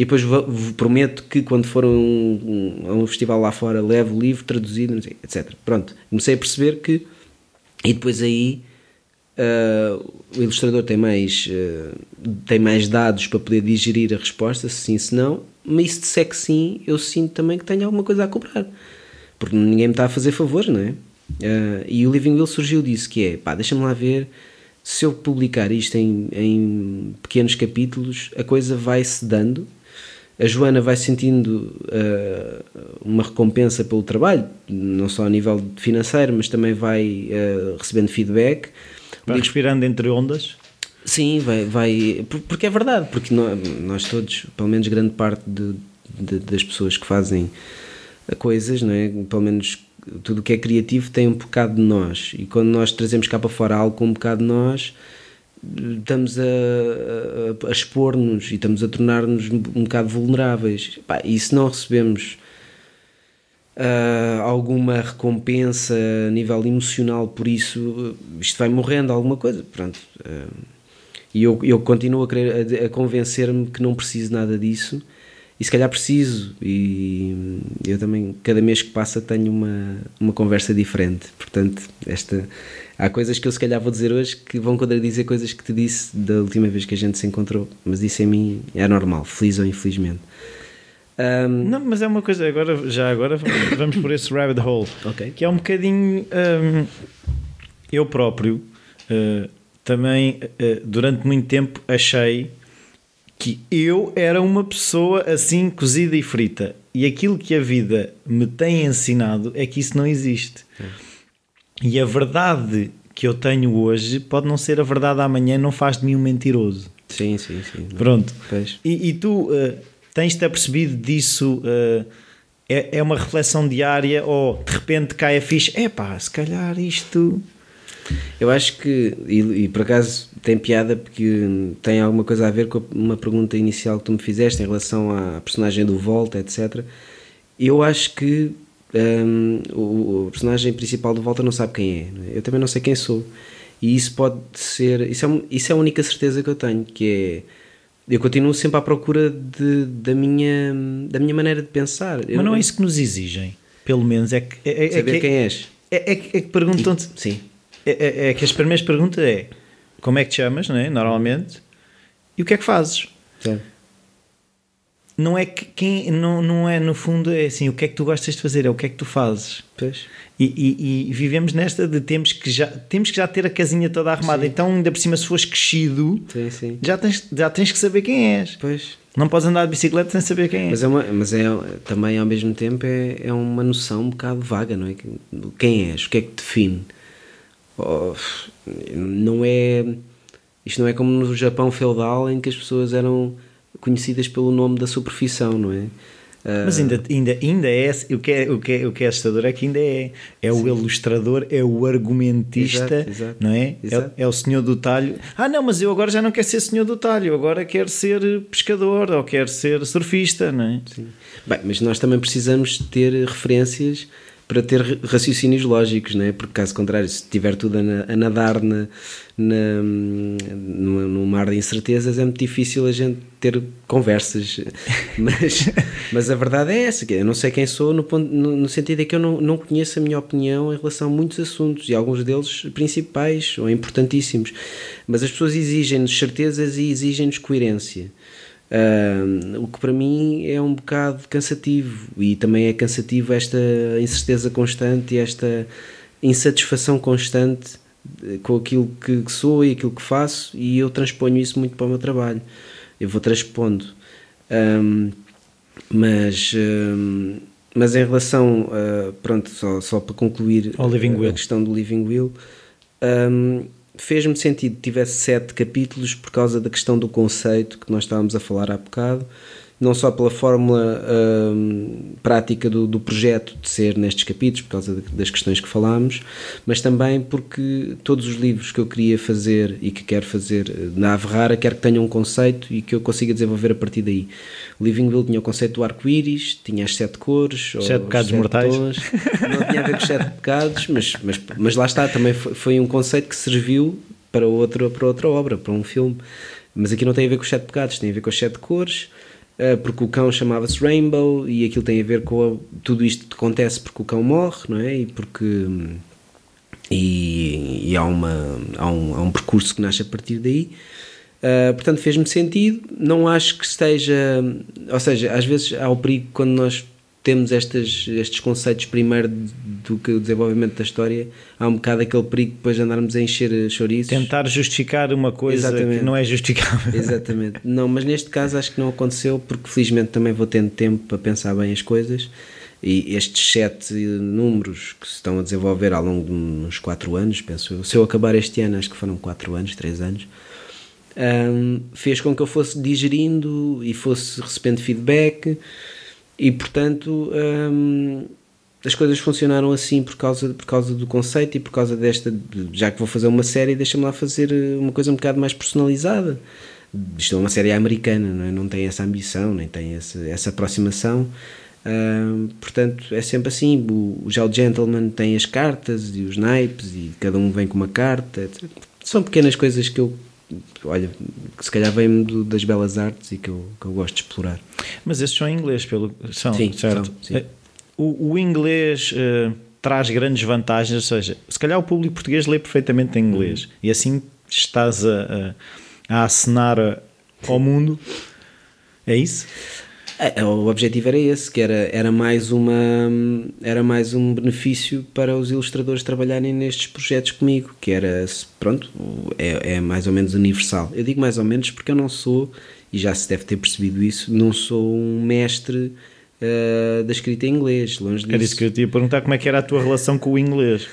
E depois prometo que quando for a um, um, um, festival lá fora, levo o livro traduzido, sei, etc. Pronto, comecei a perceber que. E depois aí uh, o ilustrador tem mais, uh, tem mais dados para poder digerir a resposta, se sim, se não. Mas se disser que sim, eu sinto também que tenho alguma coisa a cobrar porque ninguém me está a fazer favor, não é? Uh, e o Living Will surgiu disso, que é, pá, deixa-me lá ver, se eu publicar isto em, em pequenos capítulos, a coisa vai-se dando, a Joana vai sentindo uh, uma recompensa pelo trabalho, não só a nível financeiro, mas também vai uh, recebendo feedback. Vai Digo, respirando entre ondas? Sim, vai, vai, porque é verdade, porque nós, nós todos, pelo menos grande parte de, de, das pessoas que fazem coisas, não é? Pelo menos tudo o que é criativo tem um bocado de nós e quando nós trazemos cá para fora algo com um bocado de nós estamos a, a, a expor-nos e estamos a tornar-nos um bocado vulneráveis. E se não recebemos uh, alguma recompensa a nível emocional por isso isto vai morrendo alguma coisa pronto. Uh, e eu, eu continuo a, querer, a, a convencer-me que não preciso nada disso. E se calhar preciso e eu também cada mês que passa tenho uma, uma conversa diferente. Portanto esta há coisas que eu se calhar vou dizer hoje que vão contradizer coisas que te disse da última vez que a gente se encontrou mas isso em mim é normal feliz ou infelizmente um, não, mas é uma coisa, agora, já agora (coughs) vamos por esse rabbit hole, okay. que é um bocadinho um, eu próprio uh, também uh, durante muito tempo achei que eu era uma pessoa assim cozida e frita. E aquilo que a vida me tem ensinado é que isso não existe. É. E a verdade que eu tenho hoje pode não ser a verdade amanhã, não faz de mim um mentiroso. Sim, sim, sim. Pronto. E, e, tu uh, tens-te apercebido disso? Uh, é, é uma reflexão diária ou de repente cai a ficha? É pá, se calhar isto eu acho que, e, e, por acaso tem piada porque tem alguma coisa a ver com uma pergunta inicial que tu me fizeste em relação à personagem do Volta, etc. Eu acho que um, o, o, personagem principal do Volta não sabe quem é. é? Eu também não sei quem sou. E isso pode ser. Isso é, isso é a única certeza que eu tenho, que é. Eu continuo sempre à procura de, da, minha, da minha maneira de pensar. Mas eu, não é isso que nos exigem, pelo menos. É que, é, é saber que, quem és. É, é, que perguntam-te. Sim é, é, é, que as primeiras perguntas é como é que te chamas, não é? normalmente, e o que é que fazes? Sim. Não é que quem não, não é no fundo é assim o que é que tu gostas de fazer, é o que é que tu fazes. Pois. E, e, e vivemos nesta de temos que já temos que já ter a casinha toda arrumada. Sim. Então, ainda por cima, se fores crescido, sim, sim. Já, tens, já tens que saber quem és. Pois. Não podes andar de bicicleta sem saber quem é. Mas, é, uma, mas é também ao mesmo tempo é, é uma noção um bocado vaga, não é? Quem és? O que é que define? Oh, não é. Isto não é como no Japão feudal em que as pessoas eram conhecidas pelo nome da sua profissão, não é? Mas ainda, ainda, ainda é o que é, o que é, o que é assustador é que ainda é é sim. o ilustrador, é o argumentista, exato, exato, não é? é? É, o senhor do talho. Ah, não, mas eu agora já não quero ser senhor do talho, agora quero ser pescador ou quero ser surfista, não é? Sim. Bem, mas nós também precisamos ter referências para ter raciocínios lógicos, não é? porque caso contrário, se tiver tudo a, nadar na, na, no, no, mar de incertezas, é muito difícil a gente ter conversas. (laughs) mas, mas a verdade é essa: eu não sei quem sou, no, ponto, no, no sentido é que eu não, não conheço a minha opinião em relação a muitos assuntos e alguns deles principais ou importantíssimos. Mas as pessoas exigem-nos certezas e exigem-nos coerência. Uh, o que para mim é um bocado cansativo. E também é cansativo esta incerteza constante e esta insatisfação constante eh, com aquilo que sou e aquilo que faço e eu transponho isso muito para o meu trabalho. Eu vou transpondo. Um, mas um, mas em relação uh, pronto só, só para concluir a, a, questão do Living Will um, fez-me sentido que tivesse sete capítulos por causa da questão do conceito que nós estávamos a falar há bocado não só pela fórmula hum, prática do, do, projeto de ser nestes capítulos, por causa de, das questões que falámos, mas também porque todos os livros que eu queria fazer e que quero fazer eh, na Ave Rara, quero que tenham um conceito e que eu consiga desenvolver a partir daí. O Living Will tinha o conceito do arco-íris, tinha as sete cores, sete pecados sete mortais. Tons. Não tinha a ver com os sete pecados, mas, mas, mas lá está, também foi, foi um conceito que serviu para outra, para outra obra, para um filme. Mas aqui não tem a ver com os sete pecados, tem a ver com as sete cores porque o cão chamava-se Rainbow e aquilo tem a ver com a, tudo isto acontece porque o cão morre, não é? E porque e, e há, uma, há, um, há um percurso que nasce a partir daí. Uh, portanto, fez-me sentido. Não acho que esteja. Ou seja, às vezes há o perigo quando nós temos estas, estes conceitos primeiro do que o desenvolvimento da história, há um bocado aquele perigo depois de andarmos a encher chouriços. Tentar justificar uma coisa Exatamente. que não é justificável. Exatamente. Não, mas neste caso acho que não aconteceu porque felizmente também vou tendo tempo para pensar bem as coisas e estes sete números que se estão a desenvolver ao longo de uns quatro anos, penso eu, se eu acabar este ano, acho que foram quatro anos, três anos, um, fez com que eu fosse digerindo e fosse recebendo feedback e portanto hum, as coisas funcionaram assim por causa, por causa do conceito e por causa desta. Já que vou fazer uma série, deixa-me lá fazer eh, uma coisa um bocado mais personalizada. Isto é uma série americana, não, é? não tem essa ambição, nem tem essa, essa aproximação. Hum, portanto, é sempre assim. O, já o Gentleman tem as cartas e os naipes, e cada um vem com uma carta. São pequenas coisas que eu olha, que se calhar vem das belas artes e que eu, que eu gosto de explorar. Mas esses são em inglês, pelo são, sim, certo? São, sim. Eh, o, o inglês uh, traz grandes vantagens, ou seja, se calhar o público português lê perfeitamente em inglês uhum. e assim estás a, a, a acenar ao mundo. É isso? É, o objetivo era esse, que era, era, mais uma, era mais um benefício para os ilustradores trabalharem nestes projetos comigo, que era, pronto, é, é mais ou menos universal. Eu digo mais ou menos porque eu não sou, e já se deve ter percebido isso, não sou um mestre uh, da escrita em inglês, longe disso. Era isso que eu te ia perguntar, como é que era a tua relação com o inglês?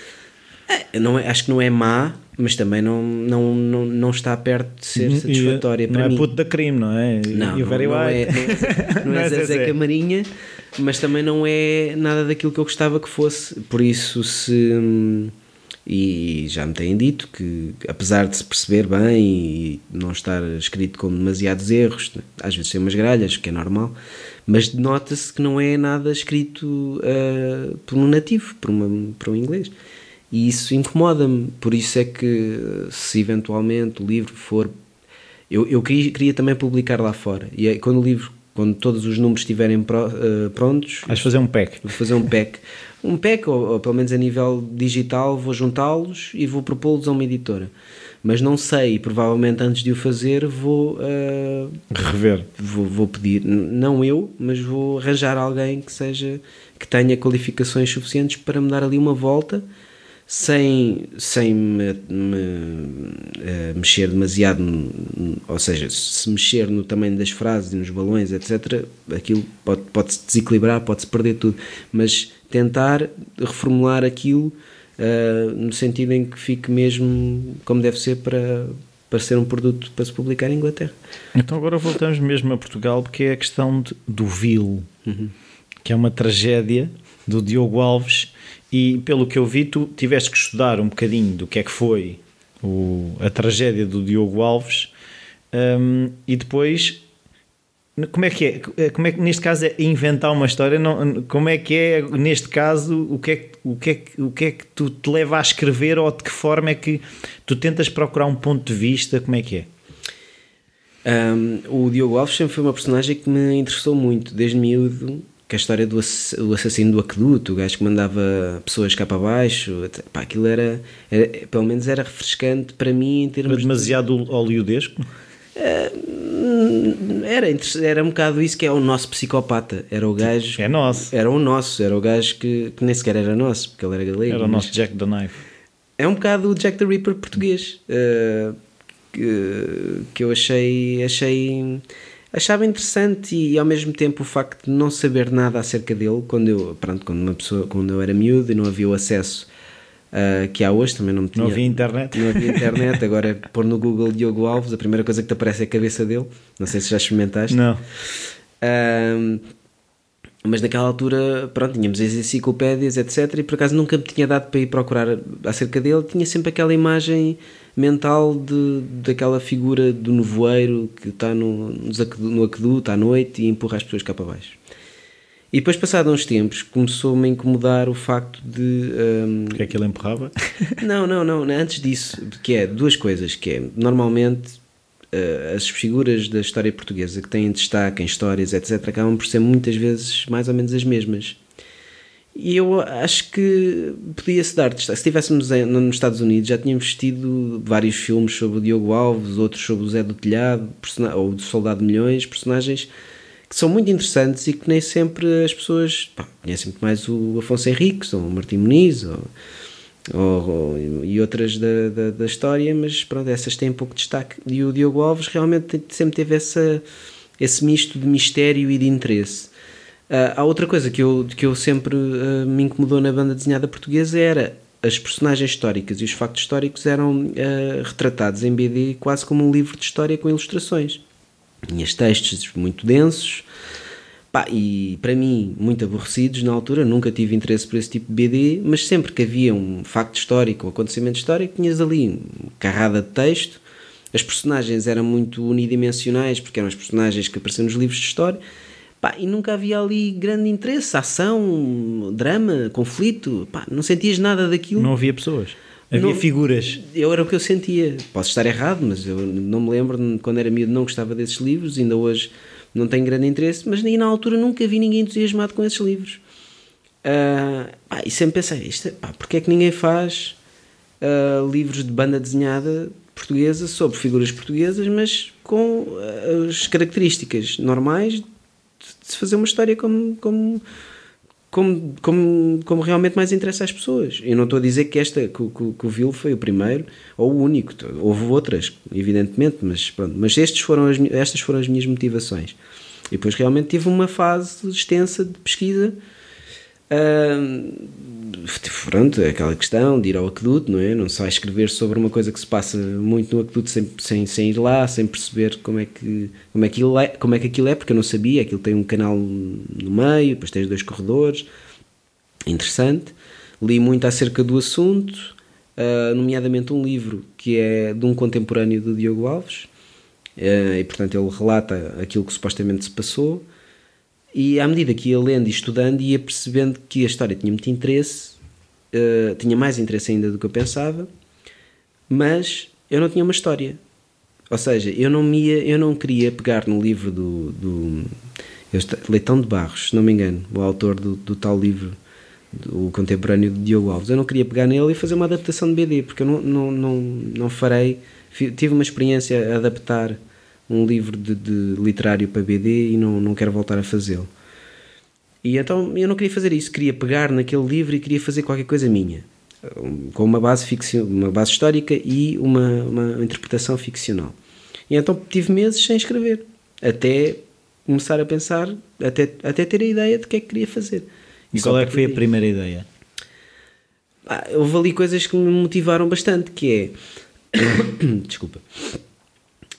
É, não é, acho que não é má, mas também não, não, não, não está perto de ser satisfatória e, para não mim. Não é puto da crime, não é? Não, não, (laughs) não, é, não, é, não é Zezé Camarinha, mas também não é nada daquilo que eu gostava que fosse. Por isso, se. E já me têm dito que, apesar de se perceber bem e não estar escrito com demasiados erros, às vezes tem umas gralhas, que é normal, mas nota-se que não é nada escrito uh, por um nativo, por, uma, por um inglês. E isso incomoda-me, por isso é que se eventualmente o livro for. Eu, eu queria, queria também publicar lá fora, e aí, quando o livro, quando todos os números estiverem pro, uh, prontos. Vais fazer um pack. Vou fazer um pack. Um pack, ou, ou pelo menos a nível digital, vou juntá-los e vou propô-los a uma editora. Mas não sei, provavelmente antes de o fazer vou. Uh, Rever. Vou, vou pedir, não eu, mas vou arranjar alguém que seja. que tenha qualificações suficientes para me dar ali uma volta sem, sem me, me uh, mexer demasiado, ou seja, se mexer no tamanho das frases e nos balões, etc., aquilo pode, pode se desequilibrar, pode-se perder tudo, mas tentar reformular aquilo uh, no sentido em que fique mesmo como deve ser para, para ser um produto para se publicar em Inglaterra. Então agora voltamos mesmo a Portugal, porque é a questão de, do vil, uhum. que é uma tragédia do Diogo Alves e pelo que eu vi, tu tiveste que estudar um bocadinho do que é que foi o, a tragédia do Diogo Alves um, e depois como é que é? Como é que neste caso é inventar uma história? Não, como é que é neste caso? O que é que, o que é o que é que tu te leva a escrever ou de que forma é que tu tentas procurar um ponto de vista? Como é que é? Um, o Diogo Alves sempre foi uma personagem que me interessou muito, desde miúdo, que a história do, assassino do aqueduto, o gajo que mandava pessoas cá para baixo, pá, aquilo era, era, pelo menos era refrescante para mim em termos. Mas demasiado de... oleodesco? Uh, era, era um bocado isso que é o nosso psicopata. Era o gajo. É nosso. Era o nosso, era o gajo que, que nem sequer era nosso, porque ele era galego. Era o nosso Jack the Knife. É um bocado o Jack the Ripper português. Uh, que, que eu achei, achei achava interessante e ao mesmo tempo o facto de não saber nada acerca dele quando eu pronto quando uma pessoa quando eu era miúdo e não havia o acesso uh, que há hoje também não tinha não havia internet não havia internet agora pôr no Google Diogo Alves a primeira coisa que te aparece é a cabeça dele não sei se já experimentaste não uh, mas naquela altura, pronto, tínhamos as enciclopédias, etc. E por acaso nunca me tinha dado para ir procurar acerca dele. Tinha sempre aquela imagem mental de, daquela figura do nevoeiro que está no, no aqueduto à noite e empurra as pessoas cá para baixo. E depois, passados uns tempos, começou-me a incomodar o facto de. Um... que é que ele empurrava? (laughs) não, não, não. Antes disso, que é duas coisas: que é normalmente uh, as figuras da história portuguesa que têm destaque em histórias, etc., acabam por ser muitas vezes mais ou menos as mesmas. E eu acho que podia-se dar. Se estivéssemos nos Estados Unidos, já tínhamos tido vários filmes sobre o Diogo Alves, outros sobre o Zé do Telhado, ou do Soldado de Milhões, personagens que são muito interessantes e que nem sempre as pessoas pá, conhecem muito mais o Afonso Henriques, ou o Martim Muniz, ou, ou, e outras da, da, da, história, mas pronto, essas têm pouco destaque. E o Diogo Alves realmente sempre teve essa, esse misto de mistério e de interesse. Uh, há outra coisa que eu, que eu sempre uh, me incomodou na banda desenhada portuguesa era as personagens históricas e os factos históricos eram uh, retratados em BD quase como um livro de história com ilustrações. Tinhas textos muito densos pá, e para mim muito aborrecidos na altura, nunca tive interesse por esse tipo de BD, mas sempre que havia um facto histórico, um acontecimento histórico, tinhas ali uma carrada de texto. As personagens eram muito unidimensionais porque eram as personagens que apareciam nos livros de história Pá, e nunca havia ali grande interesse, ação, drama, conflito. Pá, não sentias nada daquilo. Não havia pessoas. Havia não, figuras. Eu era o que eu sentia. Posso estar errado, mas eu não me lembro quando era miúdo não gostava desses livros, ainda hoje não tenho grande interesse, mas nem na altura nunca vi ninguém entusiasmado com esses livros. Uh, pá, e sempre pensei, isto, pá, porque é que ninguém faz uh, livros de banda desenhada portuguesa sobre figuras portuguesas, mas com uh, as características normais se fazer uma história como, como, como, como, como realmente mais interessa às pessoas. Eu não estou a dizer que esta, que, que, que o Vil foi o primeiro ou o único, houve outras, evidentemente, mas pronto, mas estes foram as, estas foram as minhas motivações. E depois realmente tive uma fase extensa de pesquisa. Uh, pronto, aquela questão de ir ao aqueduto, não é? Não se vai escrever sobre uma coisa que se passa muito no aqueduto sem, sem, sem ir lá, sem perceber como é, que, como, é que é, como é que aquilo é, porque eu não sabia. Aquilo tem um canal no meio, depois tem os dois corredores. Interessante. Li muito acerca do assunto, uh, nomeadamente um livro que é de um contemporâneo do Diogo Alves, uh, e portanto ele relata aquilo que supostamente se passou. E à medida que ia lendo e estudando, ia percebendo que a história tinha muito interesse, uh, tinha mais interesse ainda do que eu pensava, mas eu não tinha uma história. Ou seja, eu não, ia, eu não queria pegar no livro do, do Leitão de Barros, se não me engano, o autor do, do tal livro, o contemporâneo de Diogo Alves. Eu não queria pegar nele e fazer uma adaptação de BD, porque eu não, não, não, não farei. Tive uma experiência a adaptar um livro de, de, literário para BD e não, não quero voltar a fazê-lo. E então eu não queria fazer isso, queria pegar naquele livro e queria fazer qualquer coisa minha, com uma base, ficcio, uma base histórica e uma, uma interpretação ficcional. E então tive meses sem escrever, até começar a pensar, até, até ter a ideia de que é que queria fazer. E, qual é que foi a primeira ideia? Ah, houve ali coisas que me motivaram bastante, que é... (coughs) Desculpa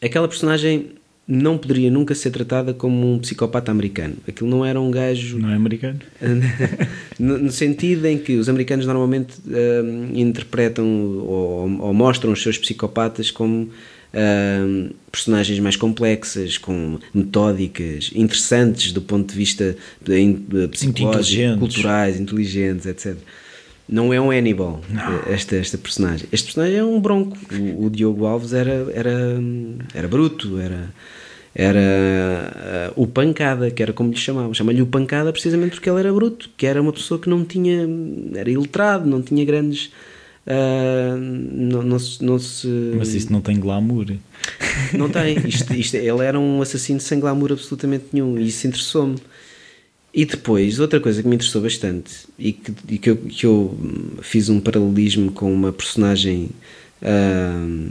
aquela personagem não poderia nunca ser tratada como um psicopata americano. Aquilo não era um gajo. Não é americano? (laughs) no, no, sentido em que os americanos normalmente uh, interpretam ou, ou, mostram os seus psicopatas como uh, personagens mais complexas, com metódicas, interessantes do ponto de vista psicológico, culturais, inteligentes, etc. Não é um Hannibal, esta, esta personagem. Este personagem é um bronco. O, o Diogo Alves era, era, era bruto, era, era uh, o Pancada, que era como lhe chamavam. Chama-lhe o Pancada precisamente porque ele era bruto, que era uma pessoa que não tinha. era iletrado, não tinha grandes. Uh, não, não, se, não se. Mas isso não tem glamour. Não tem. Isto, isto, ele era um assassino sem glamour absolutamente nenhum e isso interessou-me. E depois, outra coisa que me interessou bastante e que, e que, eu, que eu fiz um paralelismo com uma personagem uh,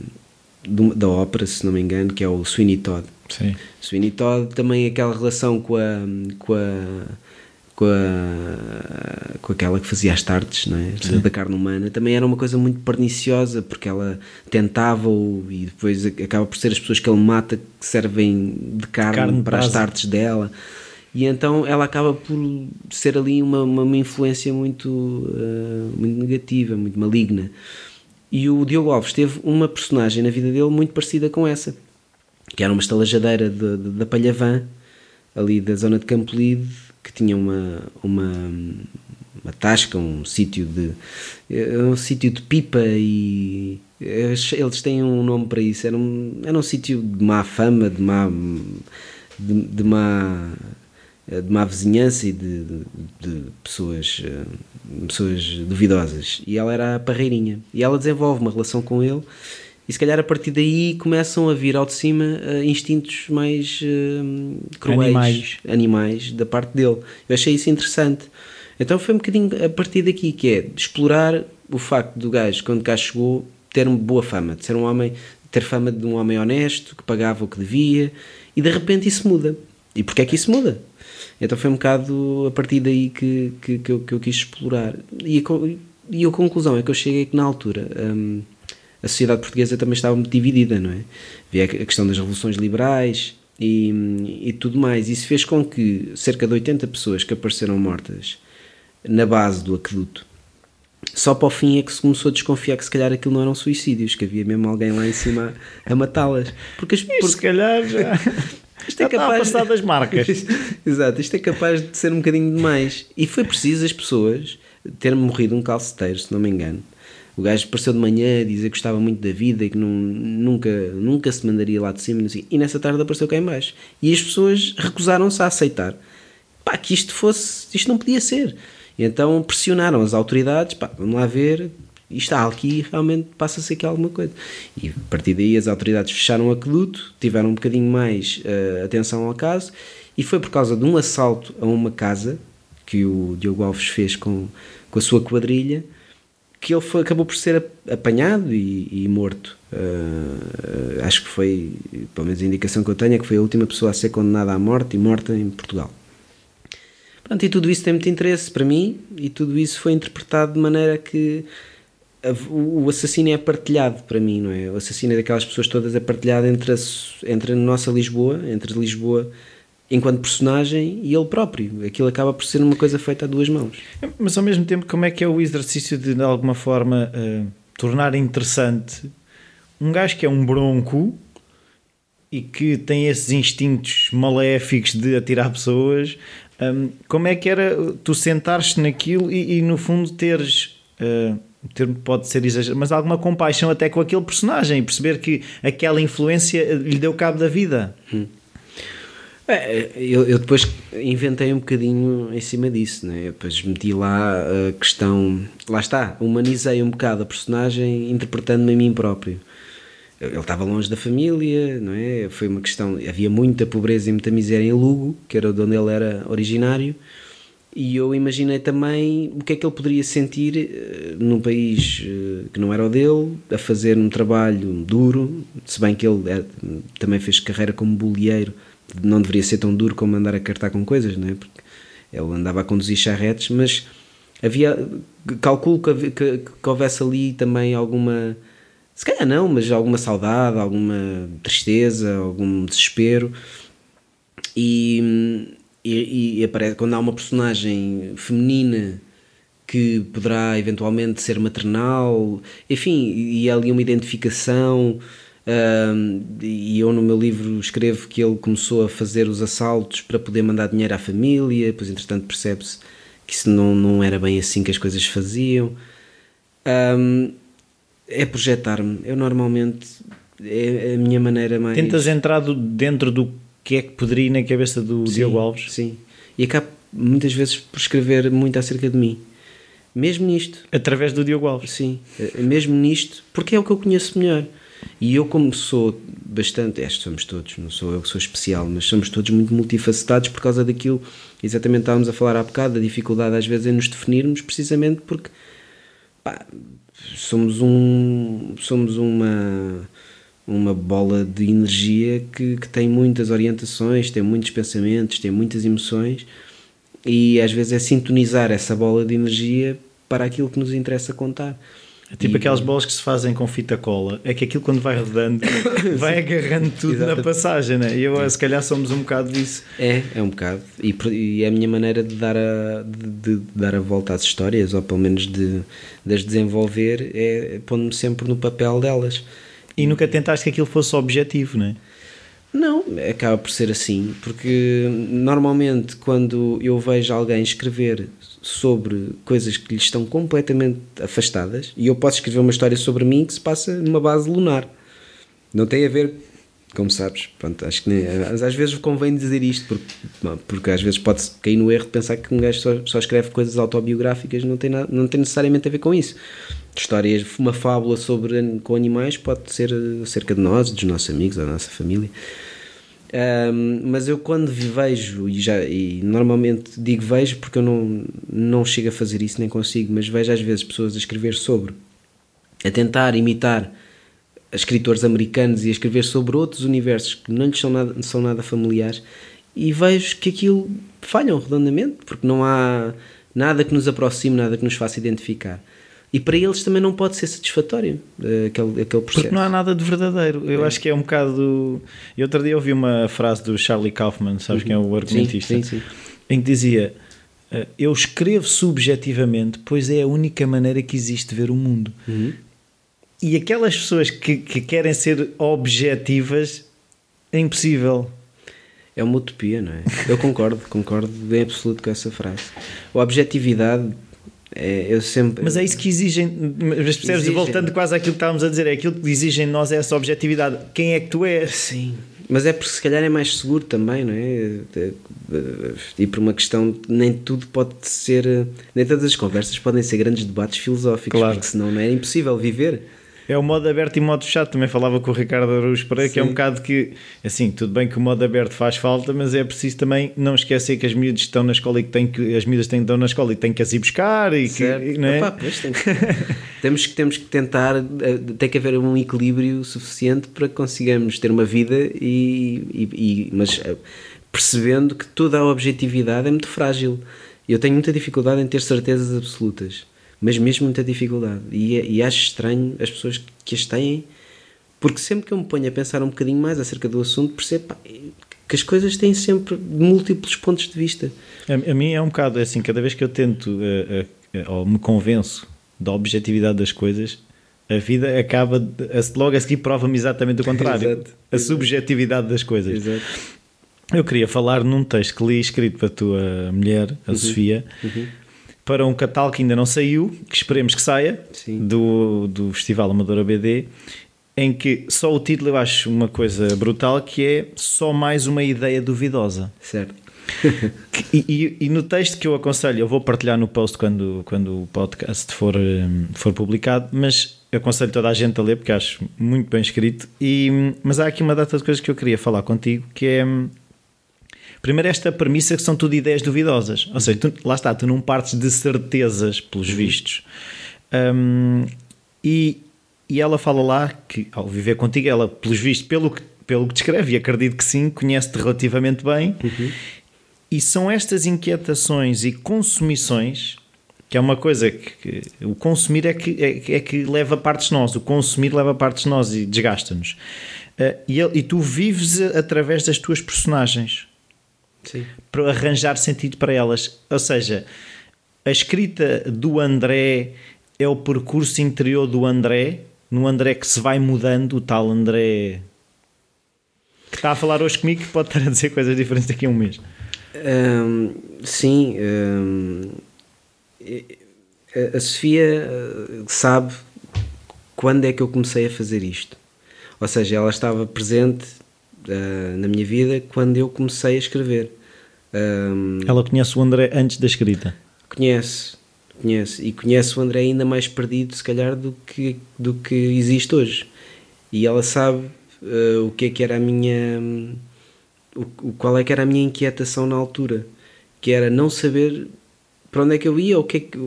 do, da ópera, se não me engano, que é o Sweeney Todd. Sim. Sweeney Todd também aquela relação com a, com a com, a, com aquela que fazia as tartes não é? da carne humana também era uma coisa muito perniciosa porque ela tentava-o e depois acaba por ser as pessoas que ele mata que servem de carne, carne para as tartes dela e então ela acaba por ser ali uma, uma, uma influência muito, uh, muito negativa, muito maligna. E o Diogo Alves teve uma personagem na vida dele muito parecida com essa, que era uma estalajadeira da Palhavã, ali da zona de Campolide, que tinha uma, uma, uma tasca, um sítio de eh, um sítio de pipa e eles têm um nome para isso, era um, era um sítio de má fama, de má de, de má de má vizinhança e de, de, de, pessoas, eh, pessoas duvidosas. E ela era a parreirinha. E ela desenvolve uma relação com ele e se calhar a partir daí começam a vir ao de cima uh, instintos mais uh, cruéis, animais. animais da parte dele. Eu achei isso interessante. Então foi um bocadinho a partir daqui, que é explorar o facto do gajo, quando cá chegou, ter uma boa fama, de ser um homem, ter fama de um homem honesto, que pagava o que devia, e de repente isso muda. E porquê é que isso muda? Então foi um bocado a partir daí que, que, que, eu, que eu quis explorar. E a, e a conclusão é que eu cheguei que na altura hum, a sociedade portuguesa também estava muito dividida, não é? Havia a questão das revoluções liberais e, e tudo mais. Isso fez com que cerca de 80 pessoas que apareceram mortas na base do aqueduto só para o fim é que se começou a desconfiar que se calhar aquilo não eram suicídios, que havia mesmo alguém lá em cima a, matá-las. Porque, porque se calhar já. (laughs) Isto é capaz passar das marcas. (laughs) Exato, isto é capaz de ser um bocadinho demais. E foi preciso as pessoas terem morrido um calceteiro, se não me engano. O gajo apareceu de manhã a dizer que gostava muito da vida e que não, nunca, nunca se mandaria lá de cima. E nessa tarde apareceu cá em baixo. E as pessoas recusaram-se a aceitar pá, que isto fosse, isto não podia ser. E então pressionaram as autoridades, pá, vamos lá ver, e está aqui realmente passa-se aqui alguma coisa. E a partir daí as autoridades fecharam o aqueduto, tiveram um bocadinho mais uh, atenção ao caso, e foi por causa de um assalto a uma casa que o Diogo Alves fez com, com a sua quadrilha que ele foi, acabou por ser apanhado e, e morto. Uh, acho que foi, pelo menos a indicação que eu tenho, é que foi a última pessoa a ser condenada à morte e morta em Portugal. Pronto, e tudo isso tem muito interesse para mim e tudo isso foi interpretado de maneira que o assassino é partilhado para mim, não é? O assassino é daquelas pessoas todas é partilhado entre a, entre a nossa Lisboa, entre Lisboa enquanto personagem e ele próprio. Aquilo acaba por ser uma coisa feita a duas mãos. Mas ao mesmo tempo, como é que é o exercício de, de alguma forma, uh, tornar interessante um gajo que é um bronco e que tem esses instintos maléficos de atirar pessoas? Um, como é que era tu sentares-te naquilo e, e, no fundo teres. Uh, o termo pode ser exagerado, mas alguma compaixão até com aquele personagem perceber que aquela influência lhe deu cabo da vida. Hum. É, eu, eu, depois inventei um bocadinho em cima disso, né? depois meti lá a questão, lá está, humanizei um bocado a personagem interpretando-me a mim próprio. Ele estava longe da família, não é? Foi uma questão, havia muita pobreza e muita miséria em Lugo, que era de onde ele era originário, e eu imaginei também o que é que ele poderia sentir uh, num país uh, que não era o dele, a fazer um trabalho duro, se bem que ele é, também fez carreira como bolieiro, não deveria ser tão duro como andar a cartar com coisas, não é? Porque ele andava a conduzir charretes, mas havia, calculo que, que, que houvesse ali também alguma, se calhar não, mas alguma saudade, alguma tristeza, algum desespero, e e, e aparece, quando há uma personagem feminina que poderá eventualmente ser maternal, enfim, e há ali uma identificação. Um, e eu no meu livro escrevo que ele começou a fazer os assaltos para poder mandar dinheiro à família, depois entretanto percebe-se que isso não, não era bem assim que as coisas faziam. Um, é projetar-me. Eu normalmente é a minha maneira mais. Tentas entrar dentro do que é que poderia ir na cabeça do sim, Diogo Alves? Sim. E acabo muitas vezes por escrever muito acerca de mim. Mesmo nisto. Através do Diogo Alves? Sim. Mesmo nisto, porque é o que eu conheço melhor. E eu, como sou bastante, estes somos todos, não sou eu que sou especial, mas somos todos muito multifacetados por causa daquilo, exatamente estávamos a falar há bocado, da dificuldade às vezes em nos definirmos, precisamente porque pá, somos um somos uma uma bola de energia que, que tem muitas orientações, tem muitos pensamentos, tem muitas emoções e às vezes é sintonizar essa bola de energia para aquilo que nos interessa contar. É tipo e, aquelas bolas que se fazem com fita cola. É que aquilo quando vai rodando (coughs) vai agarrando tudo Exatamente. na passagem, né? E eu, é. se calhar, somos um bocado disso. É, é um bocado. E, e é a minha maneira de dar a, de, de, dar a volta às histórias, ou pelo menos de, de as desenvolver, é pondo-me sempre no papel delas. E nunca tentaste que aquilo fosse objetivo, não é? Não, acaba por ser assim, porque normalmente quando eu vejo alguém escrever sobre coisas que lhe estão completamente afastadas, e eu posso escrever uma história sobre mim que se passa numa base lunar. Não tem a ver, como sabes, pronto, acho que nem, às vezes convém dizer isto, porque, porque às vezes pode-se cair no erro de pensar que um gajo só, só escreve coisas autobiográficas, não tem, nada, não tem necessariamente a ver com isso. Histórias, uma fábula sobre com animais pode ser acerca de nós, dos nossos amigos, da nossa família. Um, mas eu quando vejo e já e normalmente digo vejo porque eu não, não chego a fazer isso nem consigo, mas vejo às vezes pessoas a escrever sobre a tentar imitar escritores americanos e a escrever sobre outros universos que não lhes são nada, são nada familiares e vejo que aquilo falham redondamente porque não há nada que nos aproxime, nada que nos faça identificar. E para eles também não pode ser satisfatório uh, aquele, aquele processo. Porque não há nada de verdadeiro. Eu é. acho que é um bocado. Eu outro dia ouvi uma frase do Charlie Kaufman, sabes uhum. quem é o argumentista? Sim, sim, sim. Em que dizia: uh, Eu escrevo subjetivamente, pois é a única maneira que existe de ver o mundo. Uhum. E aquelas pessoas que, que querem ser objetivas, é impossível. É uma utopia, não é? Eu concordo, concordo bem absoluto com essa frase. A objetividade é, eu sempre... Mas é isso que exigem, mas percebes, exigem. voltando quase àquilo que estávamos a dizer, é aquilo que exigem de nós é essa objetividade. Quem é que tu és? Sim, mas é porque se calhar é mais seguro também, não é? E por uma questão, nem tudo pode ser, nem todas as conversas podem ser grandes debates filosóficos, claro. porque senão não é impossível viver. É o modo aberto e modo fechado. Também falava com o Ricardo Araújo Pereira, que é um bocado que, assim, tudo bem que o modo aberto faz falta, mas é preciso também não esquecer que as miúdas estão na escola e que, têm que as miúdas têm, estão na escola e têm que as ir buscar e certo. que, não é? Opa, pois, tem que, (laughs) temos, que, temos que tentar, eh, tem que haver um equilíbrio suficiente para que consigamos ter uma vida e, e, e mas eh, percebendo que toda a objetividade é muito frágil. Eu tenho muita dificuldade em ter certezas absolutas mas mesmo muita dificuldade. E, e acho estranho as pessoas que as têm, porque sempre que eu me ponho a pensar um bocadinho mais acerca do assunto, percebo que as coisas têm sempre múltiplos pontos de vista. A, a mim é um bocado assim, cada vez que eu tento uh, uh, ou me convenço da objetividade das coisas, a vida acaba, a, logo a seguir prova-me exatamente o contrário. (laughs) Exato, a exato. subjetividade das coisas. Exato. Eu queria falar num texto que li escrito para a tua mulher, a uhum. Sofia, uhum para um catálogo que ainda não saiu, que esperemos que saia, do, do Festival Amadora BD, em que só o título eu acho uma coisa brutal, que é só mais uma ideia duvidosa. Certo. (laughs) e, e, e, no texto que eu aconselho, eu vou partilhar no post quando, quando o podcast for, hum, for publicado, mas eu aconselho toda a gente a ler porque acho muito bem escrito. E, mas há aqui uma data de coisas que eu queria falar contigo, que é hum, Primeiro, esta premissa que são tudo ideias duvidosas. Ou seja, tu, lá está, tu não partes de certezas, pelos vistos. Um, e, e ela fala lá que, ao viver contigo, ela, pelos vistos, pelo que, pelo que descreve, e acredito que sim, conhece-te relativamente bem. Uhum. E são estas inquietações e consumições que é uma coisa que, que o consumir é que, é, é, que leva partes de nós, o consumir leva partes de nós e desgasta-nos. Uh, e, e, tu vives através das tuas personagens. Sim. para arranjar sentido para elas. Ou seja, a escrita do André é o percurso interior do André no André que se vai mudando, o tal André que está a falar hoje comigo que pode estar a dizer coisas diferentes daqui a um mês. Um, sim, um, a Sofia sabe quando é que eu comecei a fazer isto. Ou seja, ela estava presente uh, na minha vida quando eu comecei a escrever. Um, ela conhece o André antes da escrita? Conhece, conhece. E conhece o André ainda mais perdido, se calhar, do que, do que existe hoje. E ela sabe uh, o que é que era a minha. Um, o, qual é que era a minha inquietação na altura. Que era não saber para onde é que eu ia, o que é que,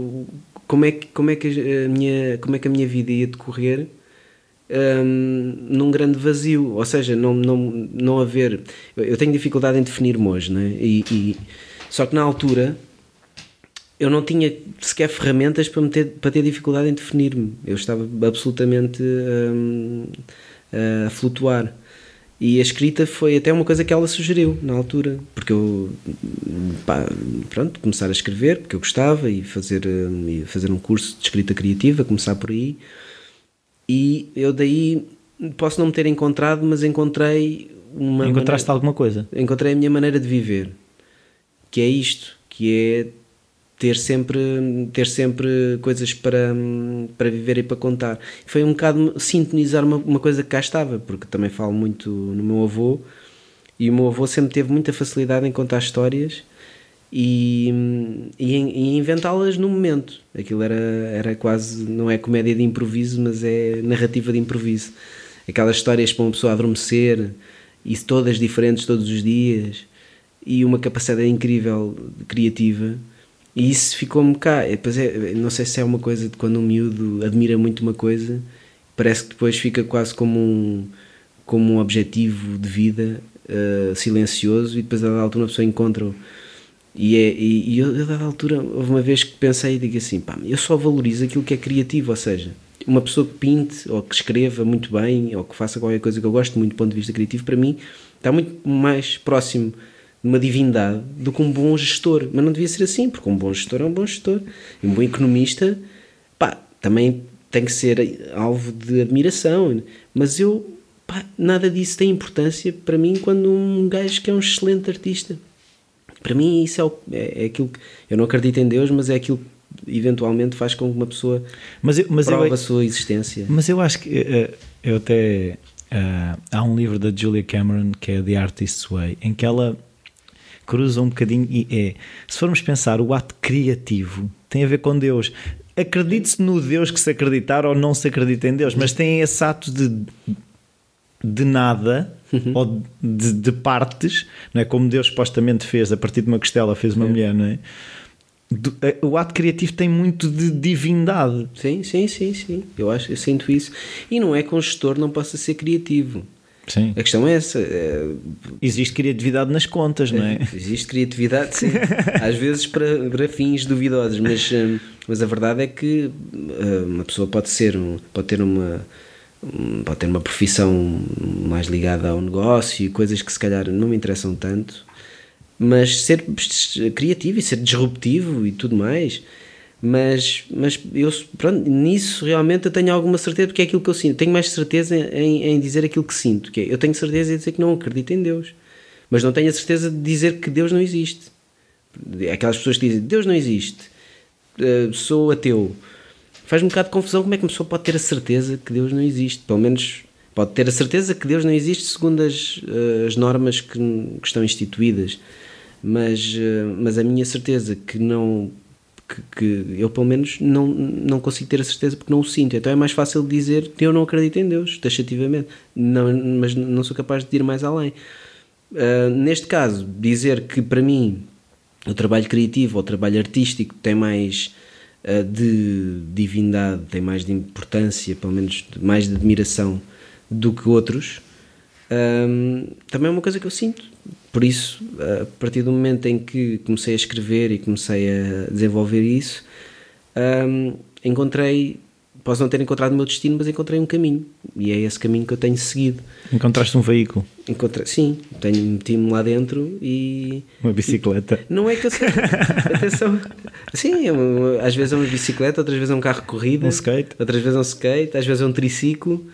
como é que, como é que a minha, como é que a minha vida ia decorrer um, num grande vazio, ou seja, não, não, não haver. Eu tenho dificuldade em definir-me hoje, né? e, e só que na altura eu não tinha sequer ferramentas para, ter, para ter dificuldade em definir-me. Eu estava absolutamente a flutuar. E a escrita foi até uma coisa que ela sugeriu na altura, porque eu, pá, pronto, começar a escrever, porque eu gostava, e fazer, e fazer um curso de escrita criativa, começar por aí. E eu daí posso não me ter encontrado, mas encontrei uma. Encontraste maneira, alguma coisa? Encontrei a minha maneira de viver, que é isto, que é ter sempre, ter sempre coisas para, para viver e para contar. Foi um bocado sintonizar uma, uma coisa que cá estava, porque também falo muito no meu avô, e o meu avô sempre teve muita facilidade em contar histórias e, e, e inventá-las no momento. Aquilo era, era quase, não é comédia de improviso, mas é narrativa de improviso. Aquelas histórias para uma pessoa adormecer, e todas diferentes todos os dias, e uma capacidade incrível criativa e isso ficou-me cá. Depois é, não sei se é uma coisa de quando um miúdo admira muito uma coisa, parece que depois fica quase como um, como um objetivo de vida uh, silencioso e depois a dada altura uma pessoa encontra-o. E, é, e, e eu, a dada altura, houve uma vez que pensei e digo assim: pá, eu só valorizo aquilo que é criativo, ou seja, uma pessoa que pinte ou que escreva muito bem ou que faça qualquer coisa que eu gosto muito do ponto de vista criativo, para mim está muito mais próximo uma divindade do que um bom gestor. Mas não devia ser assim, porque um bom gestor é um bom gestor. E um bom economista, pá, também tem que ser alvo de admiração. Mas eu, pá, nada disso tem importância para mim quando um gajo que é um excelente artista. Para mim, isso é, o, é, é aquilo que. Eu não acredito em Deus, mas é aquilo que eventualmente faz com que uma pessoa mas eu, mas prova eu, a sua existência. Mas eu acho que. Eh, eu até. Uh, há um livro da Julia Cameron que é The Artist's Way, em que ela cruza um bocadinho e é. Se formos pensar, o ato criativo tem a ver com Deus. Acredite-se no Deus que se acreditar ou não se acredita em Deus, mas tem esse ato de, de nada uhum. ou de, de, partes, não é? Como Deus supostamente fez a partir de uma costela, fez uma mulher, não é? Eh, o ato criativo tem muito de divindade. Sim, sim, sim, sim. Eu acho, eu sinto isso. E não é que um gestor não possa ser criativo. Sim. A questão é essa. É... Existe criatividade nas contas, não é? (laughs) Existe criatividade, sim. (laughs) Às vezes para, para fins duvidosos, mas, hum, mas a verdade é que uma pessoa pode ser, pode ter uma pode ter uma profissão mais ligada ao negócio e coisas que se calhar não me interessam tanto, mas ser criativo e ser disruptivo e tudo mais mas, mas eu, pronto, nisso realmente eu tenho alguma certeza porque é aquilo que eu sinto. Tenho mais certeza em, em dizer aquilo que sinto, que é, eu tenho certeza em dizer que não acredito em Deus, mas não tenho a certeza de dizer que Deus não existe. Aquelas pessoas que dizem Deus não existe, uh, sou ateu. Faz-me um bocado de confusão como é que uma pessoa pode ter a certeza que Deus não existe. Pelo menos pode ter a certeza que Deus não existe segundo as, uh, as normas que, que, estão instituídas. Mas, uh, mas a minha certeza que não que, que, eu pelo menos não, não consigo ter a certeza porque não o sinto. Então é mais fácil dizer que eu não acredito em Deus, taxativamente, não, mas não sou capaz de ir mais além. Uh, neste caso, dizer que para mim o trabalho criativo ou o trabalho artístico tem mais de divindade, tem mais de importância, pelo menos mais de admiração do que outros, um, também é uma coisa que eu sinto. Por isso, a partir do momento em que comecei a escrever e comecei a desenvolver isso, um, encontrei posso não ter encontrado o meu destino, mas encontrei um caminho e é esse caminho que eu tenho seguido. Encontraste um veículo? Encontrei, sim, tenho meti-me lá dentro e. Uma bicicleta? Não é que eu sei. (laughs) Atenção. Sim, é uma, às vezes é uma bicicleta, outras vezes é um carro corrida, um skate, outras vezes é um skate, às vezes é um triciclo,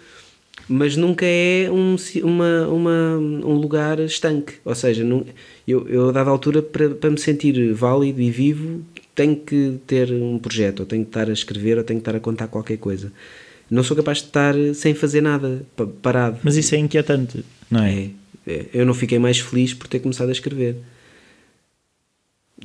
mas nunca é um, uma, uma, um lugar estanque. Ou seja, não, eu, eu a dada altura, para, para me sentir válido e vivo, tenho que ter um projeto, ou tenho que estar a escrever, ou tenho que estar a contar qualquer coisa. Não sou capaz de estar sem fazer nada, parado. Mas isso é inquietante, não é? é, é eu não fiquei mais feliz por ter começado a escrever. (laughs)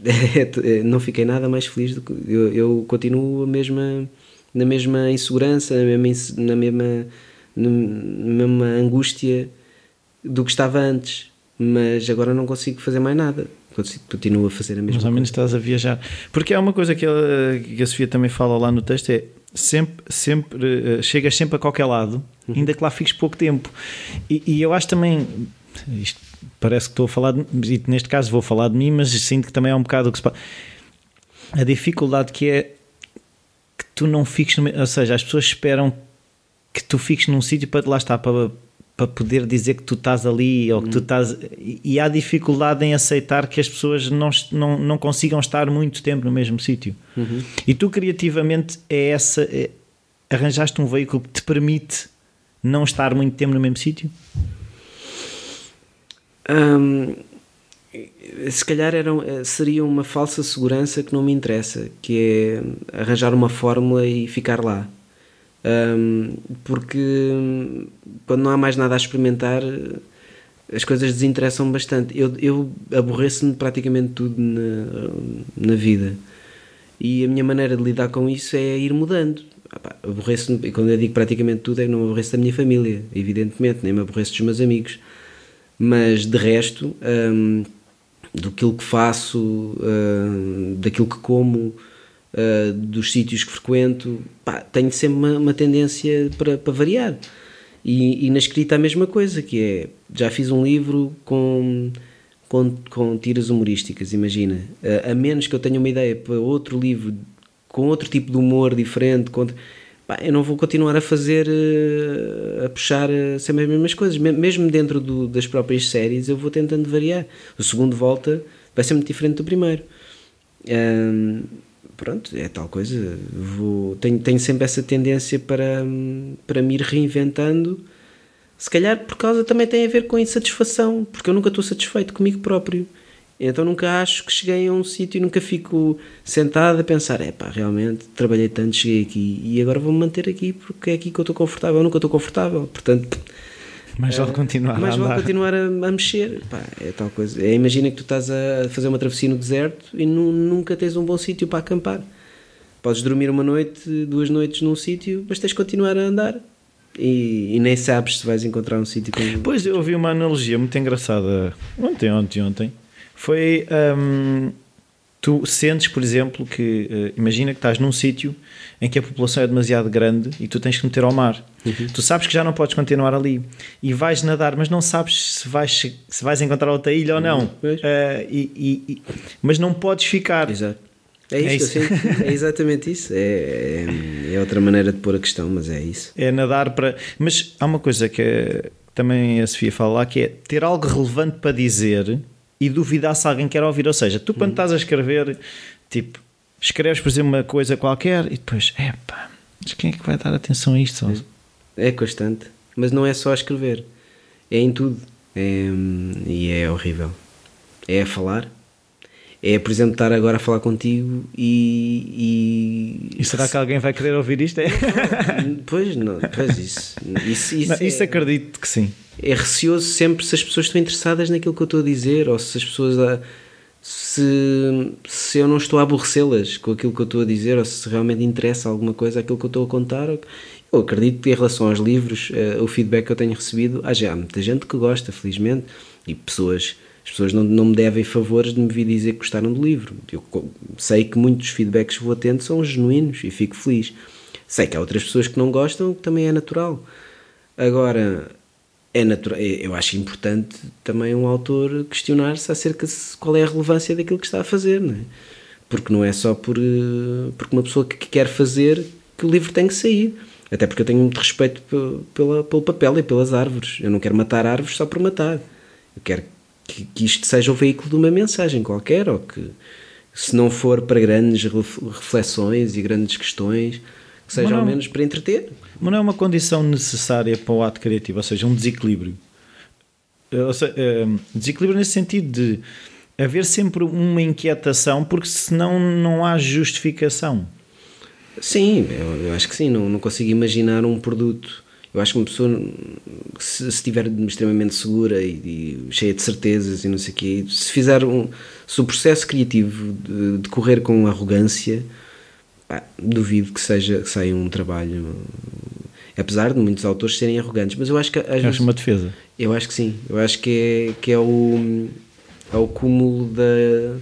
É, não fiquei nada mais feliz do que. Eu, eu continuo a mesma, na mesma insegurança, na mesma, na mesma, na mesma angústia do que estava antes, mas agora não consigo fazer mais nada continua a fazer a mesma Mais ou menos estás a viajar. Porque há uma coisa que, ela, que a Sofia também fala lá no texto: é sempre, sempre uh, chegas sempre a qualquer lado, uhum. ainda que lá fiques pouco tempo. E, e, eu acho também. Isto parece que estou a falar, de, e neste caso vou falar de mim, mas sinto que também é um bocado o que se passa. A dificuldade que é que tu não fiques, no, ou seja, as pessoas esperam que tu fiques num sítio para lá estar para para poder dizer que tu estás ali ou que tu uhum. estás e há dificuldade em aceitar que as pessoas não, não, não consigam estar muito tempo no mesmo sítio uhum. e tu criativamente é essa é, arranjaste um veículo que te permite não estar muito tempo no mesmo sítio hum, se calhar era, seria uma falsa segurança que não me interessa que é arranjar uma fórmula e ficar lá um, porque quando não há mais nada a experimentar, as coisas desinteressam bastante. Eu, eu aborreço-me praticamente tudo na, na vida e a minha maneira de lidar com isso é ir mudando. Ah, aborreço e quando eu digo praticamente tudo, é que não me aborreço da minha família, evidentemente, nem me aborreço dos meus amigos, mas de resto, um, do que faço, um, daquilo que como uh, dos sítios que frequento, pá, tenho sempre uma, uma tendência para, para variar. E, e, na escrita a mesma coisa, que é, já fiz um livro com, com, com tiras humorísticas, imagina. Uh, a menos que eu tenha uma ideia para outro livro com outro tipo de humor diferente, com, pá, eu não vou continuar a fazer, uh, a puxar uh, sempre as mesmas coisas. Mesmo dentro do, das próprias séries, eu vou tentando variar. O segundo volta vai ser muito diferente do primeiro pronto, é tal coisa. Vou, tenho, tenho sempre essa tendência para, para me ir reinventando. Se calhar por causa também tem a ver com insatisfação, porque eu nunca estou satisfeito comigo próprio. Então nunca acho que cheguei a um sítio e nunca fico sentado a pensar, é pá, realmente trabalhei tanto, cheguei aqui e agora vou-me manter aqui porque é aqui que eu estou confortável. Eu nunca estou confortável, portanto mais vale continuar mais a andar. vale continuar a, a mexer. Pá, é tal coisa. É, imagina que tu estás a fazer uma travessia no deserto e nu, nunca tens um bom sítio para acampar. Podes dormir uma noite, duas noites num sítio, mas tens de continuar a andar. E, e, nem sabes se vais encontrar um sítio com... Pois eu ouvi uma analogia muito engraçada ontem, ontem, ontem. Foi hum, tu sentes, por exemplo, que uh, imagina que estás num sítio em que a população é demasiado grande e tu tens que meter ao mar. Uhum. Tu sabes que já não podes continuar ali e vais nadar, mas não sabes se vais, se vais encontrar outra ilha ou não. Uhum. Uh, e, e, mas não podes ficar. Exato. É isso, é, isso. é exatamente isso. É, é, é, outra maneira de pôr a questão, mas é isso. É nadar para. Mas há uma coisa que também a Sofia fala lá que é ter algo relevante para dizer e duvidar se alguém quer ouvir. Ou seja, tu quando uhum. estás a escrever, tipo, escreves, por exemplo, uma coisa qualquer e depois, epá, mas quem é que vai dar atenção a isto? É, é constante. Mas não é só a escrever, é em tudo. É, e é horrível. É a falar. É, por exemplo, estar agora a falar contigo e. E, e será que alguém vai querer ouvir isto? É? (laughs) Pois, não, pois isso. Isso, isso, não, isso é, acredito que sim é receoso sempre se as pessoas estão interessadas naquilo que eu estou a dizer ou se as pessoas. A, se, se eu não estou a aborrecê-las com aquilo que eu estou a dizer ou se realmente interessa alguma coisa aquilo que eu estou a contar. Eu acredito que em relação aos livros, uh, o feedback que eu tenho recebido, há já muita gente que gosta, felizmente, e pessoas. As pessoas não, não me devem favores de me vir dizer que gostaram do livro. Eu sei que muitos feedbacks que vou tendo são genuínos e fico feliz. Sei que há outras pessoas que não gostam, que também é natural. Agora, é natural, é, eu acho importante também um autor questionar-se acerca de qual é a relevância daquilo que está a fazer, não é? Porque não é só por, eh, porque uma pessoa que quer fazer que o livro tem que sair. Até porque eu tenho muito respeito pela, pelo papel e pelas árvores. Eu não quero matar árvores só por matar. Eu quero que, que isto seja o veículo de uma mensagem qualquer, ou que, se não for para grandes reflexões e grandes questões, que seja não, ao menos para entreter. Mas não é uma condição necessária para o ato criativo, ou seja, um desequilíbrio. Ou seja, eh, desequilíbrio nesse sentido de haver sempre uma inquietação, porque senão não há justificação. Sim, eu, eu acho que sim. Não, não consigo imaginar um produto. Eu acho que uma pessoa, se, estiver extremamente segura e, e, cheia de certezas e não sei o quê, se fizer um. Se o processo criativo decorrer de com arrogância, pá, duvido que seja que saia um trabalho. Apesar de muitos autores serem arrogantes, mas eu acho que. Às vezes, uma defesa. Eu acho que sim. Eu acho que é, que é, o, é o cúmulo da,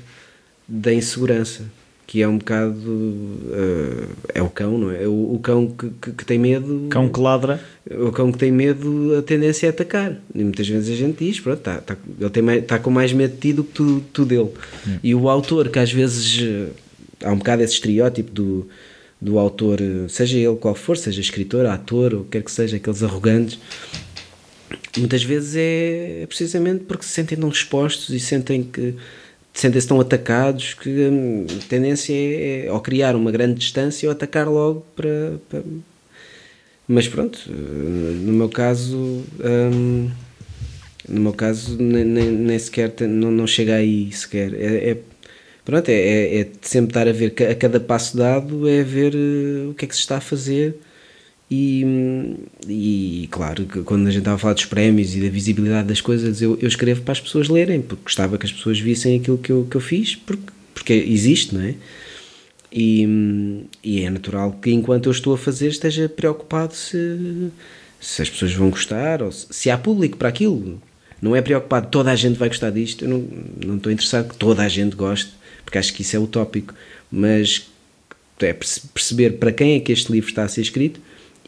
da insegurança que é um bocado uh, é o cão, não é? O, o cão que, que, que, tem medo. Cão que ladra. O cão que tem medo, a tendência é atacar. E muitas vezes a gente diz, pronto, tá, tá, ele tem mais, tá com mais medo de ti do que tu, tu dele. É. E o autor, que às vezes eh, há um bocado esse estereótipo do, do autor, seja ele qual for, seja escritor, ator, ou quer que seja, aqueles arrogantes, muitas vezes é, é precisamente porque se sentem tão expostos e sentem que sentem-se tão atacados que hum, a tendência é, é ou criar uma grande distância ou atacar logo para, para... mas pronto no meu caso hum, no meu caso nem, nem, sequer não, não chega aí sequer. É, é pronto é, é, é, sempre estar a ver a cada passo dado é ver uh, o que é que se está a fazer e, e claro, quando a gente estava a falar dos prémios e da visibilidade das coisas, eu, eu escrevo para as pessoas lerem, porque gostava que as pessoas vissem aquilo que eu, que eu fiz, porque, porque existe, não é? E, e é natural que enquanto eu estou a fazer esteja preocupado se, se as pessoas vão gostar ou se, se há público para aquilo. Não é preocupado toda a gente vai gostar disto, eu não, não estou interessado que toda a gente goste, porque acho que isso é utópico, mas é perceber para quem é que este livro está a ser escrito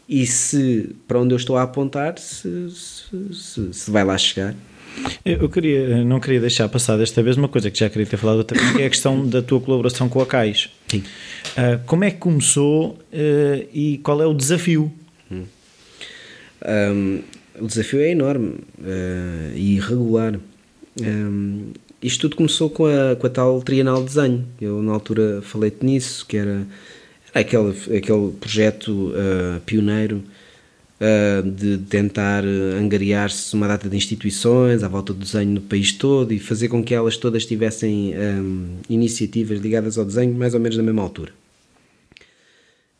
e se para onde eu estou a apontar se, se, se, se vai lá chegar. Eu queria, não queria deixar passar desta vez uma coisa que já queria ter falado outra vez, que é a questão da tua colaboração com a CAIS. Sim. Uh, como é que começou uh, e qual é o desafio? Hum. Um, o desafio é enorme uh, e irregular. Um, isto tudo começou com a, com a tal Trienal de Desenho. Eu, na altura, falei-te nisso, que era aquele, aquele projeto uh, pioneiro uh, de tentar angariar-se uma data de instituições à volta do desenho no país todo e fazer com que elas todas tivessem um, iniciativas ligadas ao desenho mais ou menos na mesma altura.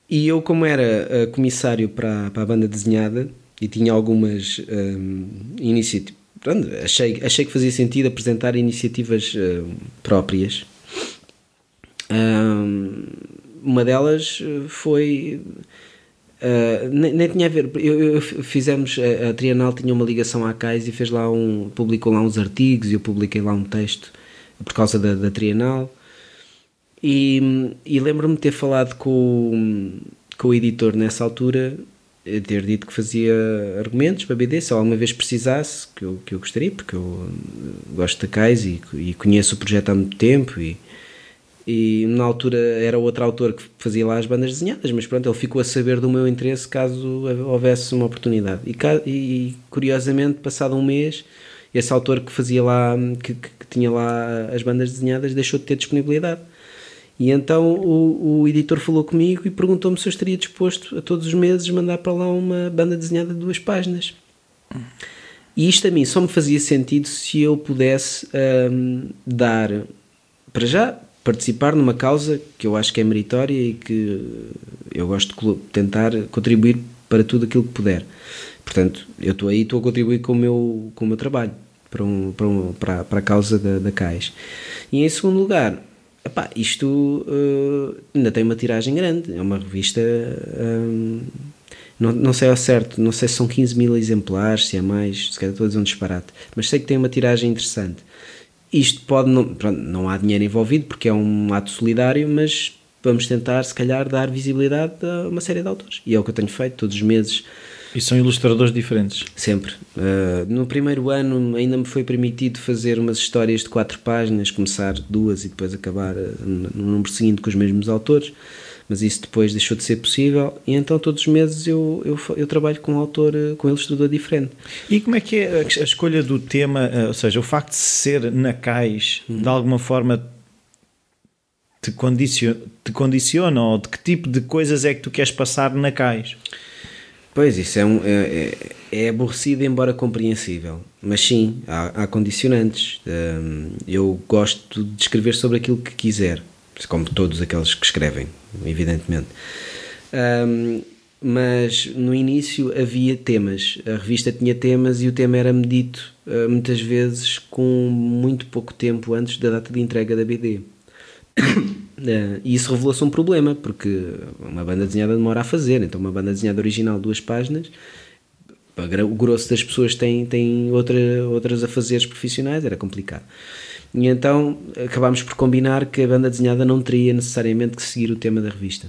E eu, como era uh, comissário para, para a banda desenhada e tinha algumas um, iniciativas, achei, achei que fazia sentido apresentar iniciativas próprias. Um, uma delas eh, foi. Uh, nem, nem, tinha a ver, eu, eu fizemos, a, a, Trienal tinha uma ligação à CAIS e fez lá um, publicou lá uns artigos e eu publiquei lá um texto por causa da, da Trienal e, e lembro-me de ter falado com, com o editor nessa altura, ter dito que fazia argumentos para BD, se alguma vez precisasse, que eu, que eu gostaria, porque eu gosto da CAIS e, e conheço o projeto há muito tempo e, e na altura era outro autor que fazia lá as bandas desenhadas, mas pronto, ele ficou a saber do meu interesse caso houvesse uma oportunidade. E, e curiosamente, passado um mês, esse autor que fazia lá, que, que, tinha lá as bandas desenhadas, deixou de ter disponibilidade. E então o, o editor falou comigo e perguntou-me se eu estaria disposto a todos os meses mandar para lá uma banda desenhada de duas páginas. E isto a mim só me fazia sentido se eu pudesse um, dar, para já, participar numa causa que eu acho que é meritória e que eu gosto de tentar contribuir para tudo aquilo que puder. Portanto, eu estou aí, estou a contribuir com o meu, com o meu trabalho para, um, para, um, para, para a causa da, da CAIS. E em segundo lugar, epá, isto uh, ainda tem uma tiragem grande, é uma revista. Um, não, não sei ao certo, não sei se são 15 mil exemplares, se é mais, se calhar estou a dizer um disparate, mas sei que tem uma tiragem interessante. Isto pode não, pronto, não há dinheiro envolvido porque é um ato solidário, mas vamos tentar, se calhar, dar visibilidade a uma série de autores. E é o que eu tenho feito todos os meses. E são ilustradores diferentes? Sempre. Uh, no primeiro ano ainda me foi permitido fazer umas histórias de quatro páginas, começar duas e depois acabar uh, no número seguinte com os mesmos autores. Mas isso depois deixou de ser possível e então todos os meses eu, eu, eu trabalho com um autor, eh, com um ilustrador diferente. E como é que é a escolha do tema, eh, ou seja, o facto de ser na cais, uhum. de alguma forma te condiciona, te condiciona ou de que tipo de coisas é que tu queres passar na cais? Pois, isso é, um, é, é, é aborrecido, embora compreensível. Mas sim, há, há condicionantes. Um, eu gosto de escrever sobre aquilo que quiser como todos aqueles que escrevem, evidentemente. Um, mas no início havia temas, a revista tinha temas e o tema era medido uh, muitas vezes com muito pouco tempo antes da data de entrega da BD. Uh, (coughs) e isso revelou-se um problema, porque uma banda desenhada demora a fazer, então uma banda desenhada original, duas páginas, o grosso das pessoas tem, tem outra, outras afazeres profissionais, era complicado. E então acabámos por combinar que a banda desenhada não teria necessariamente que seguir o tema da revista.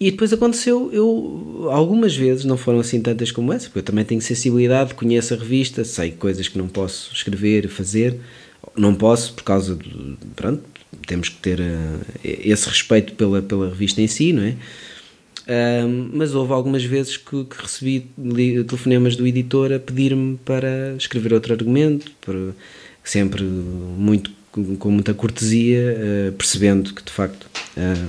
E depois aconteceu, eu algumas vezes, não foram assim tantas como essa, porque eu também tenho sensibilidade, conheço a revista, sei coisas que não posso escrever, fazer, não posso por causa de, pronto, temos que ter uh, esse respeito pela, pela revista em si, não é? Uh, mas houve algumas vezes que, que recebi telefonemas do editor a pedir-me para escrever outro argumento, para sempre muito com muita cortesia, uh, percebendo que de facto uh,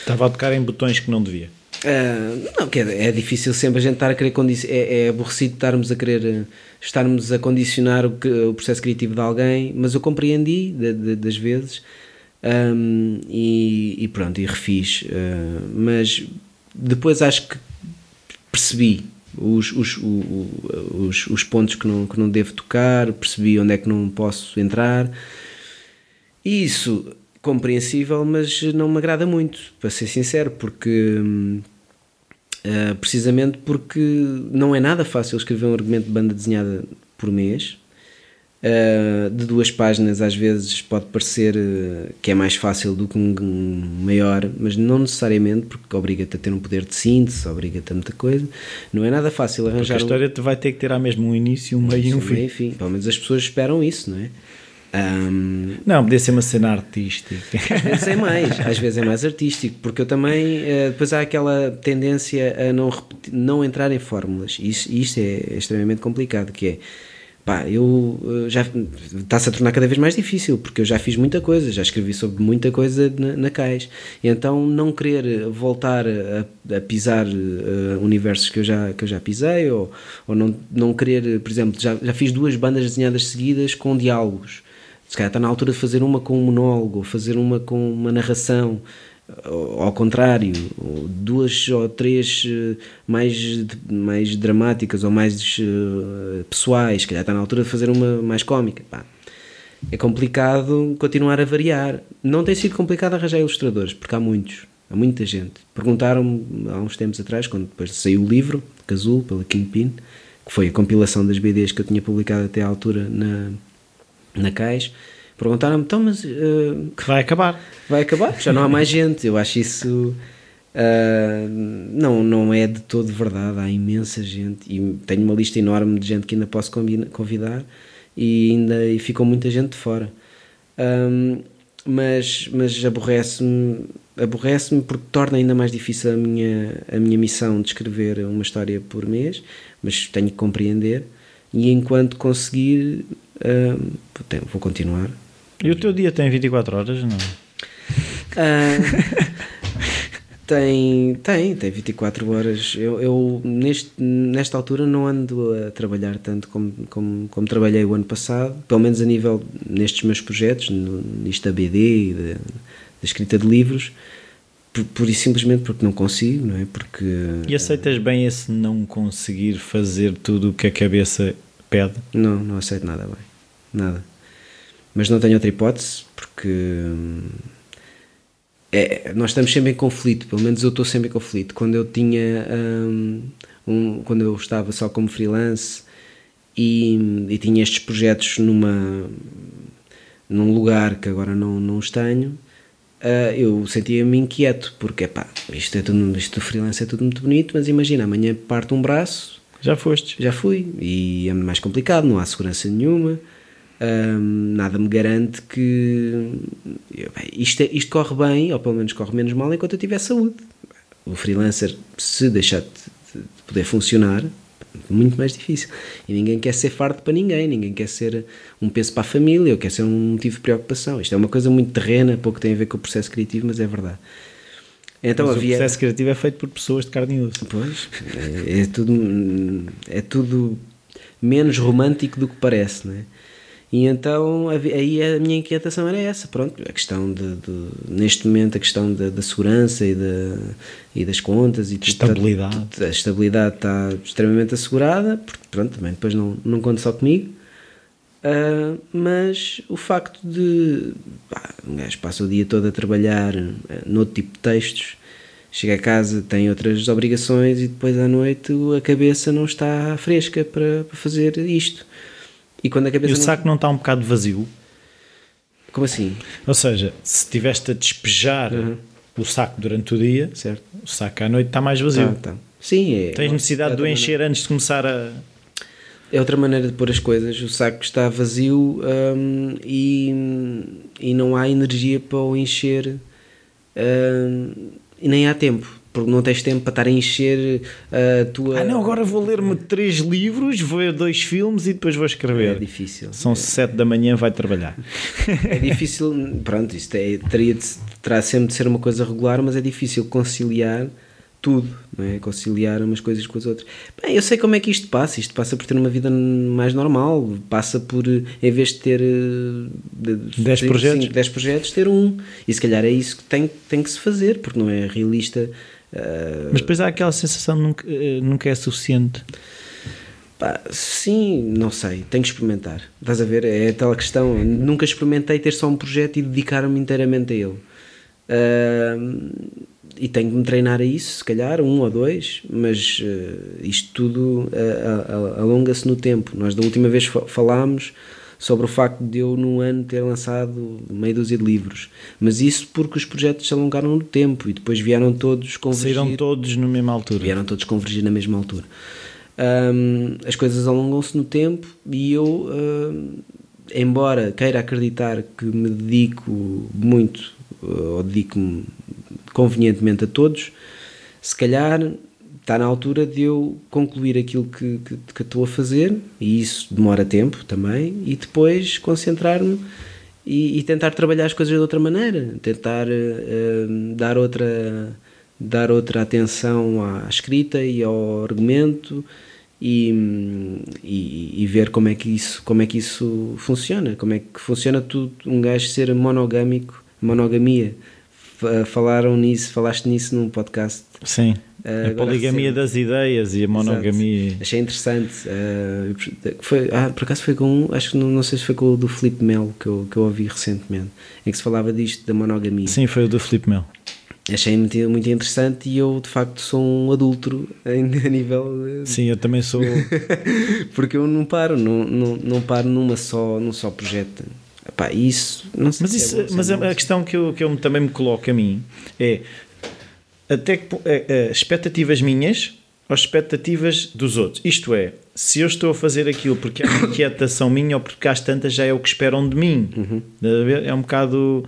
estava a tocar em botões que não devia. Uh, não, que é, é, difícil sempre a gente estar a querer condicionar, é, é, aborrecido estarmos a querer estarmos a condicionar o, que, o processo criativo de alguém, mas eu compreendi de, de, das vezes um, e, e, pronto, e refiz. mas depois acho que percebi os, os, os, os, pontos que não, que não devo tocar, percebi onde é que não posso entrar. E isso, compreensível, mas não me agrada muito, para ser sincero, porque. Uh, precisamente porque não é nada fácil escrever um argumento de banda desenhada por mês Uh, de duas páginas às vezes pode parecer uh, que é mais fácil do que um, um maior, mas não necessariamente, porque obriga-te a ter um poder de síntese, obriga-te a muita coisa. Não é nada fácil arranjar. Porque a história um... vai ter que ter ao mesmo um início, um meio e um fim. Fim. Pelo menos as pessoas esperam isso, não é? Um, não, podia ser uma cena artística. Às vezes é mais, às vezes é mais artístico, porque eu também, uh, depois há aquela tendência a não, repetir, não entrar em fórmulas, e isto, isto é extremamente complicado, que é pá, eu eh, já está-se a tornar cada vez mais difícil porque eu já fiz muita coisa, já escrevi sobre muita coisa na, na cais, e então não querer voltar a, a pisar uh, universos que eu já, que eu já pisei, ou, ou não, não querer, por exemplo, já, já fiz duas bandas desenhadas seguidas com diálogos. Se calhar está na altura de fazer uma com um monólogo, fazer uma com uma narração ao contrário, duas ou três eh, mais, mais dramáticas ou mais uh, pessoais, que já está na altura de fazer uma mais cómica. Pá. É complicado continuar a variar. Não tem sido complicado arranjar ilustradores, porque há muitos, há muita gente. Perguntaram-me há uns tempos atrás, quando depois saiu o livro, Casulo, pela Kingpin, que foi a compilação das BDs que eu tinha publicado até à altura na, na Cais Perguntaram-me, então, mas. Uh, que vai acabar. Vai acabar, já não há mais gente. Eu acho isso. Uh, não, não é de todo verdade. Há imensa gente e tenho uma lista enorme de gente que ainda posso convidar e ainda e ficou muita gente de fora. Um, mas mas aborrece-me aborrece-me porque torna ainda mais difícil a minha, a minha missão de escrever uma história por mês, mas tenho que compreender e enquanto conseguir uh, vou continuar e o teu dia tem 24 horas, não? Uh, tem, tem, tem 24 horas. Eu, eu neste, nesta altura não ando a trabalhar tanto como, como, como trabalhei o ano passado, pelo menos a nível nestes meus projetos, no, nisto da BD e da, escrita de livros, por, isso simplesmente porque não consigo, não é? Porque, e aceitas bem esse não conseguir fazer tudo o que a cabeça pede? Não, não aceito nada bem. Nada mas não tenho outra hipótese porque hum, é, nós estamos sempre em conflito, pelo menos eu estou sempre em conflito. Quando eu tinha um, um, quando eu estava só como freelance e, e, tinha estes projetos numa num lugar que agora não, não os tenho, uh, eu sentia-me inquieto, porque pá, isto, é tudo, isto do freelance é tudo muito bonito, mas imagina, amanhã parte um braço. Já foste? Já fui, e é mais complicado, não há segurança nenhuma Nada me garante que bem, isto, é, isto corre bem, ou pelo menos corre menos mal, enquanto eu tiver saúde. O freelancer, se deixar de, de poder funcionar, muito mais difícil. E ninguém quer ser fardo para ninguém, ninguém quer ser um peso para a família, ou quer ser um motivo de preocupação. Isto é uma coisa muito terrena, pouco tem a ver com o processo criativo, mas é verdade. Então mas havia... O processo criativo é feito por pessoas de carne e osso. Pois, é, é, tudo, é tudo menos romântico do que parece, não é? E então aí a minha inquietação era essa, pronto, a questão de, de neste momento a questão da, da segurança e, da, e das contas e estabilidade. a estabilidade está extremamente assegurada, porque pronto, também depois não, não conta só comigo. Uh, mas o facto de pá, um gajo passa o dia todo a trabalhar uh, noutro tipo de textos, chega a casa, tem outras obrigações e depois à noite a cabeça não está fresca para, para fazer isto. E, quando a cabeça e o saco não está um bocado vazio? Como assim? Ou seja, se estiveste a despejar uhum. o saco durante o dia, certo. o saco à noite está mais vazio. Tá, tá. Sim, é. Tens necessidade é de o encher maneira. antes de começar a. É outra maneira de pôr as coisas. O saco está vazio um, e, e não há energia para o encher um, e nem há tempo porque não tens tempo para estar a encher a tua. Ah, não, agora vou ler-me três livros, vou ver dois filmes e depois vou escrever. É difícil. São é. sete da manhã, vai trabalhar. É difícil, pronto, isto é, teria de, terá sempre de ser uma coisa regular, mas é difícil conciliar tudo, não é? conciliar umas coisas com as outras. Bem, eu sei como é que isto passa, isto passa por ter uma vida mais normal, passa por, em vez de ter 10 projetos. 10 projetos, ter um. E se calhar é isso que tem, tem que se fazer, porque não é realista Uh, Mas depois há aquela sensação de nunca, eh, nunca é suficiente. Pá, sim, não sei, tenho que experimentar. Estás a ver? É tal questão. Nunca experimentei ter só um projeto e dedicar-me inteiramente a ele. Uh, e tenho que me treinar a isso, se calhar, um ou dois, mas uh, isto tudo alonga-se no tempo. Nós da última vez falámos sobre o facto de eu, num ano, ter lançado meia dúzia de livros. Mas isso porque os projetos se alongaram no tempo e depois vieram todos convergir. Saíram todos na mesma altura. Vieram todos convergir na mesma altura. Um, as coisas alongam-se no tempo e eu, um, embora queira acreditar que me dedico muito, ou dedico-me convenientemente a todos, se calhar está na altura de eu concluir aquilo que, que, que estou a fazer, e isso demora tempo também, e depois concentrar-me e, e, tentar trabalhar as coisas de outra maneira, tentar uh, dar, outra, dar outra atenção à escrita e ao argumento. E, e, e, ver como é que isso como é que isso funciona como é que funciona tudo um gajo ser monogâmico monogamia falaram nisso falaste nisso num podcast sim Uh, a poligamia das ideias e a monogamia. Exato. Achei interessante. Uh, foi, ah, por acaso foi com acho que não, não sei se foi com o do Felipe Melo que eu, que eu ouvi recentemente, em que se falava disto da monogamia. Sim, foi o do Felipe Melo. Achei muito, muito interessante e eu de facto sou um adulto a nível. De... Sim, eu também sou. (laughs) Porque eu não paro, não, não, não paro numa só, num só projeto. Epá, isso, não sei mas, isso, é mas a, a questão que eu, que eu também me coloco a mim é até que, uh, uh, expectativas minhas ou expectativas dos outros. Isto é, se eu estou a fazer aquilo porque é uma inquietação minha ou porque às tantas já é o que esperam de mim. Uhum. É um bocado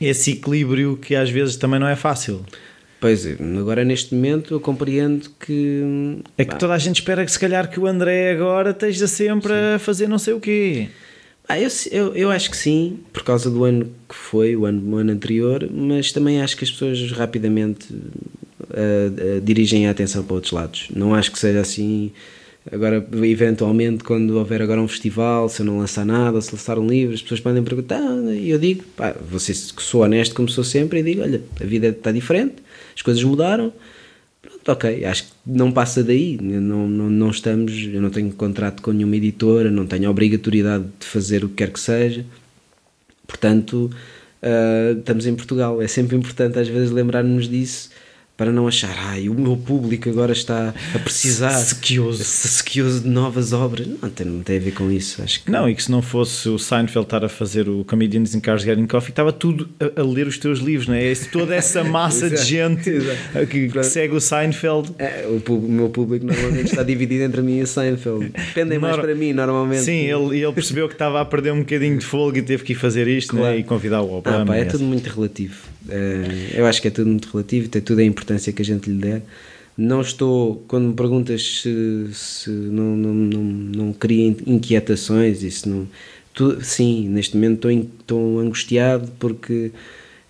esse equilíbrio que às vezes também não é fácil. Pois é, agora neste momento eu compreendo que. É que toda a gente espera que se calhar que o André agora esteja sempre sim. a fazer não sei o quê. Ah, eu, eu, eu acho que sim, por causa do ano que foi, o ano, o ano anterior, mas também acho que as pessoas rapidamente uh, uh, dirigem a atenção para outros lados. Não acho que seja assim. Agora, eventualmente, quando houver agora um festival, se eu não lançar nada, se lançar um livro, as pessoas podem perguntar, e eu digo, pá, você que sou honesto como sou sempre, e digo, olha, a vida está diferente, as coisas mudaram, ok, acho que não passa daí, não, não, não estamos, eu não tenho contrato com nenhuma editora, não tenho obrigatoriedade de fazer o que quer que seja, portanto, uh, estamos em Portugal, é sempre importante às vezes lembrarmos disso, para não achar, ai, o meu público agora está a precisar sequioso, sequioso de novas obras. Não tem, não tem a ver com isso. Acho que... Não, e que se não fosse o Seinfeld estar a fazer o Comedians in Cars Getting Coffee, estava tudo a, a ler os teus livros, não é? Toda essa (laughs) massa de gente que, que, segue o Seinfeld. É, o, o, meu público normalmente está dividido entre mim e o Seinfeld. Dependem mais para mim, normalmente. Sim, ele, ele percebeu que estava a perder um bocadinho de fogo e teve que ir fazer isto né? claro. né? e convidar o Obama. Ah, pá, é tudo muito relativo. É, eu acho que é tudo muito relativo, tem tudo a importância que a gente lhe der. Não estou, quando me perguntas se, se não, não, não, não cria inquietações, isso não. Tu, sim, neste momento estou, estou angustiado porque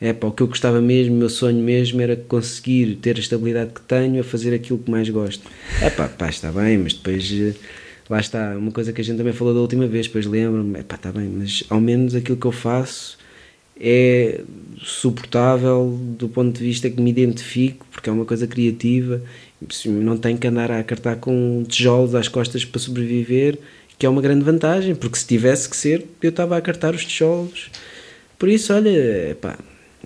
é pá, o que eu gostava mesmo, o meu sonho mesmo era conseguir ter a estabilidade que tenho a fazer aquilo que mais gosto. É pá, pá, está bem, mas depois eh, lá está, uma coisa que a gente também falou da última vez, depois lembro-me, é pá, está bem, mas ao menos aquilo que eu faço é suportável do ponto de vista que me identifico, porque é uma coisa criativa, não tenho que andar a acartar com tijolos às costas para sobreviver, que é uma grande vantagem, porque se tivesse que ser, eu estava a acartar os tijolos. Por isso, olha, pá,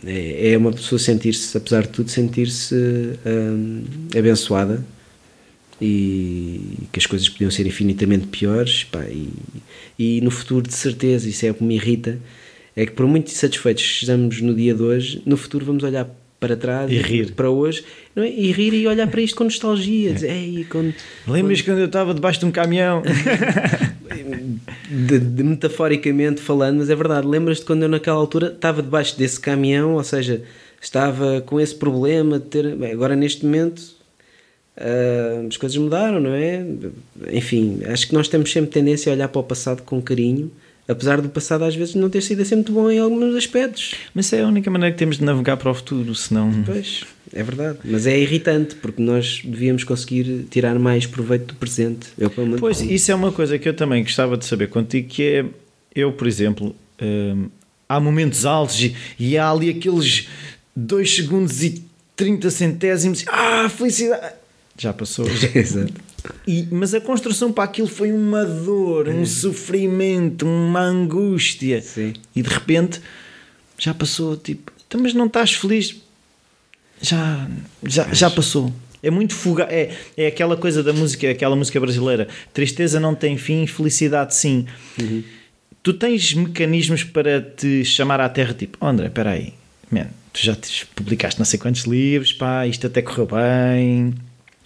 é, é uma pessoa sentir-se, apesar de tudo, sentir-se hum, abençoada e que as coisas podiam ser infinitamente piores, pá, e, e no futuro, de certeza, isso é o que me irrita é que por muito insatisfeitos que estejamos no dia de hoje, no futuro vamos olhar para trás e rir para hoje é? e rir e olhar para isto com nostalgia. Dizer, Ei, quando, Lembras quando... quando eu estava debaixo de um caminhão? (laughs) de, de, metaforicamente falando, mas é verdade. Lembras-te quando eu naquela altura estava debaixo desse caminhão, ou seja, estava com esse problema de ter. Bem, agora neste momento uh, as coisas mudaram, não é? Enfim, acho que nós temos sempre tendência a olhar para o passado com carinho apesar do passado às vezes não ter sido assim muito bom em alguns aspectos. Mas é a única maneira que temos de navegar para o futuro, senão... Pois, é verdade. Mas é irritante, porque nós devíamos conseguir tirar mais proveito do presente. Eu, pelo pois, isso é uma coisa que eu também gostava de saber contigo, que é, eu, por exemplo, hum, há momentos altos e, e há ali aqueles 2 segundos e 30 centésimos, ah, felicidade! Já passou. Já. (laughs) Exato. E, mas a construção para aquilo foi uma dor, um sofrimento, uma angústia. Sim. E de repente já passou, tipo, então, mas não estás feliz? Já, já, já passou. É muito fuga, é, é aquela coisa da música, aquela música brasileira. Tristeza não tem fim, felicidade sim. Uhum. Tu tens mecanismos para te chamar à terra, tipo, oh, André, espera aí, man, tu já te publicaste não sei quantos livros, pá, isto até correu bem,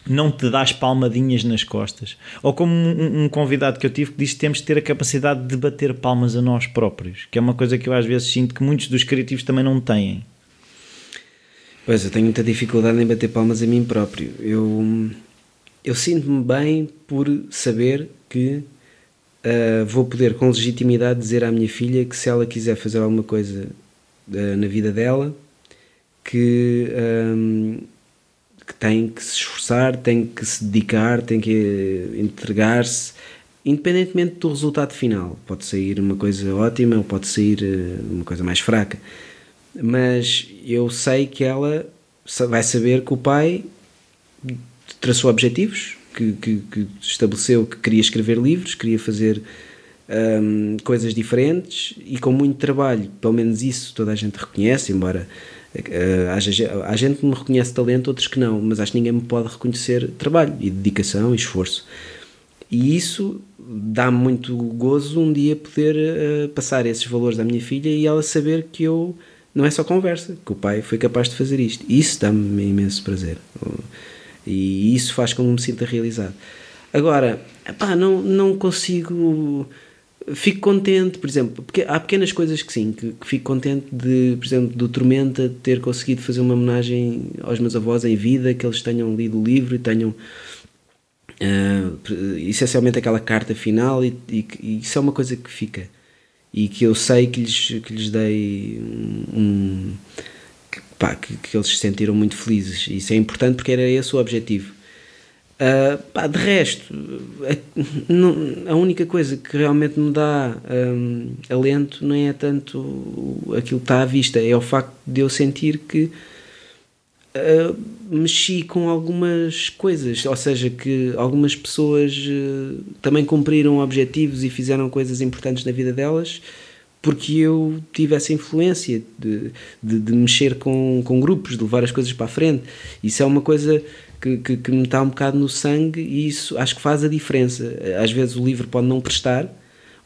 não te dás palmadinhas nas costas. Ou como um, um, convidado que eu tive que disse que temos de ter a capacidade de bater palmas a nós próprios, que é uma coisa que eu às vezes sinto que muitos dos criativos também não têm. Pois, eu tenho muita dificuldade em bater palmas a mim próprio. Eu, eu sinto-me bem por saber que uh, vou poder com legitimidade dizer à minha filha que se ela quiser fazer alguma coisa uh, na vida dela, que... Uh, que tem que se esforçar, tem que se dedicar, tem que entregar-se, independentemente do resultado final. Pode sair uma coisa ótima ou pode sair eh, uma coisa mais fraca. Mas eu sei que ela vai saber que o pai traçou objetivos, que, que, que estabeleceu que queria escrever livros, queria fazer um, coisas diferentes e com muito trabalho. Pelo menos isso toda a gente reconhece, embora há, gente que me reconhece talento, outros que não, mas acho que ninguém me pode reconhecer trabalho e dedicação e esforço. E isso dá-me muito gozo um dia poder uh, passar esses valores à minha filha e ela saber que eu não é só conversa, que o pai foi capaz de fazer isto. Isso dá-me imenso prazer. E isso faz com que me sinta realizado. Agora, não, não consigo fico contente, por exemplo, porque há pequenas coisas que sim, que, que, fico contente de, por exemplo, do Tormenta ter conseguido fazer uma homenagem aos meus avós em vida, que eles tenham lido o livro e tenham uh, essencialmente aquela carta final e, e, e, isso é uma coisa que fica e que eu sei que lhes, que lhes dei um, que, pá, que, que eles se sentiram muito felizes. Isso é importante porque era esse o objetivo. Uh, pá, de resto, a, a, única coisa que realmente me dá um, alento não é tanto aquilo que está à vista, é o facto de eu sentir que uh, mexi com algumas coisas, ou seja, que algumas pessoas uh, também cumpriram objetivos e fizeram coisas importantes na vida delas porque eu tive essa influência de, de, de, mexer com, com grupos, de levar as coisas para a frente. Isso é uma coisa que, que, que, me está um bocado no sangue e isso acho que faz a diferença. Às vezes o livro pode não prestar,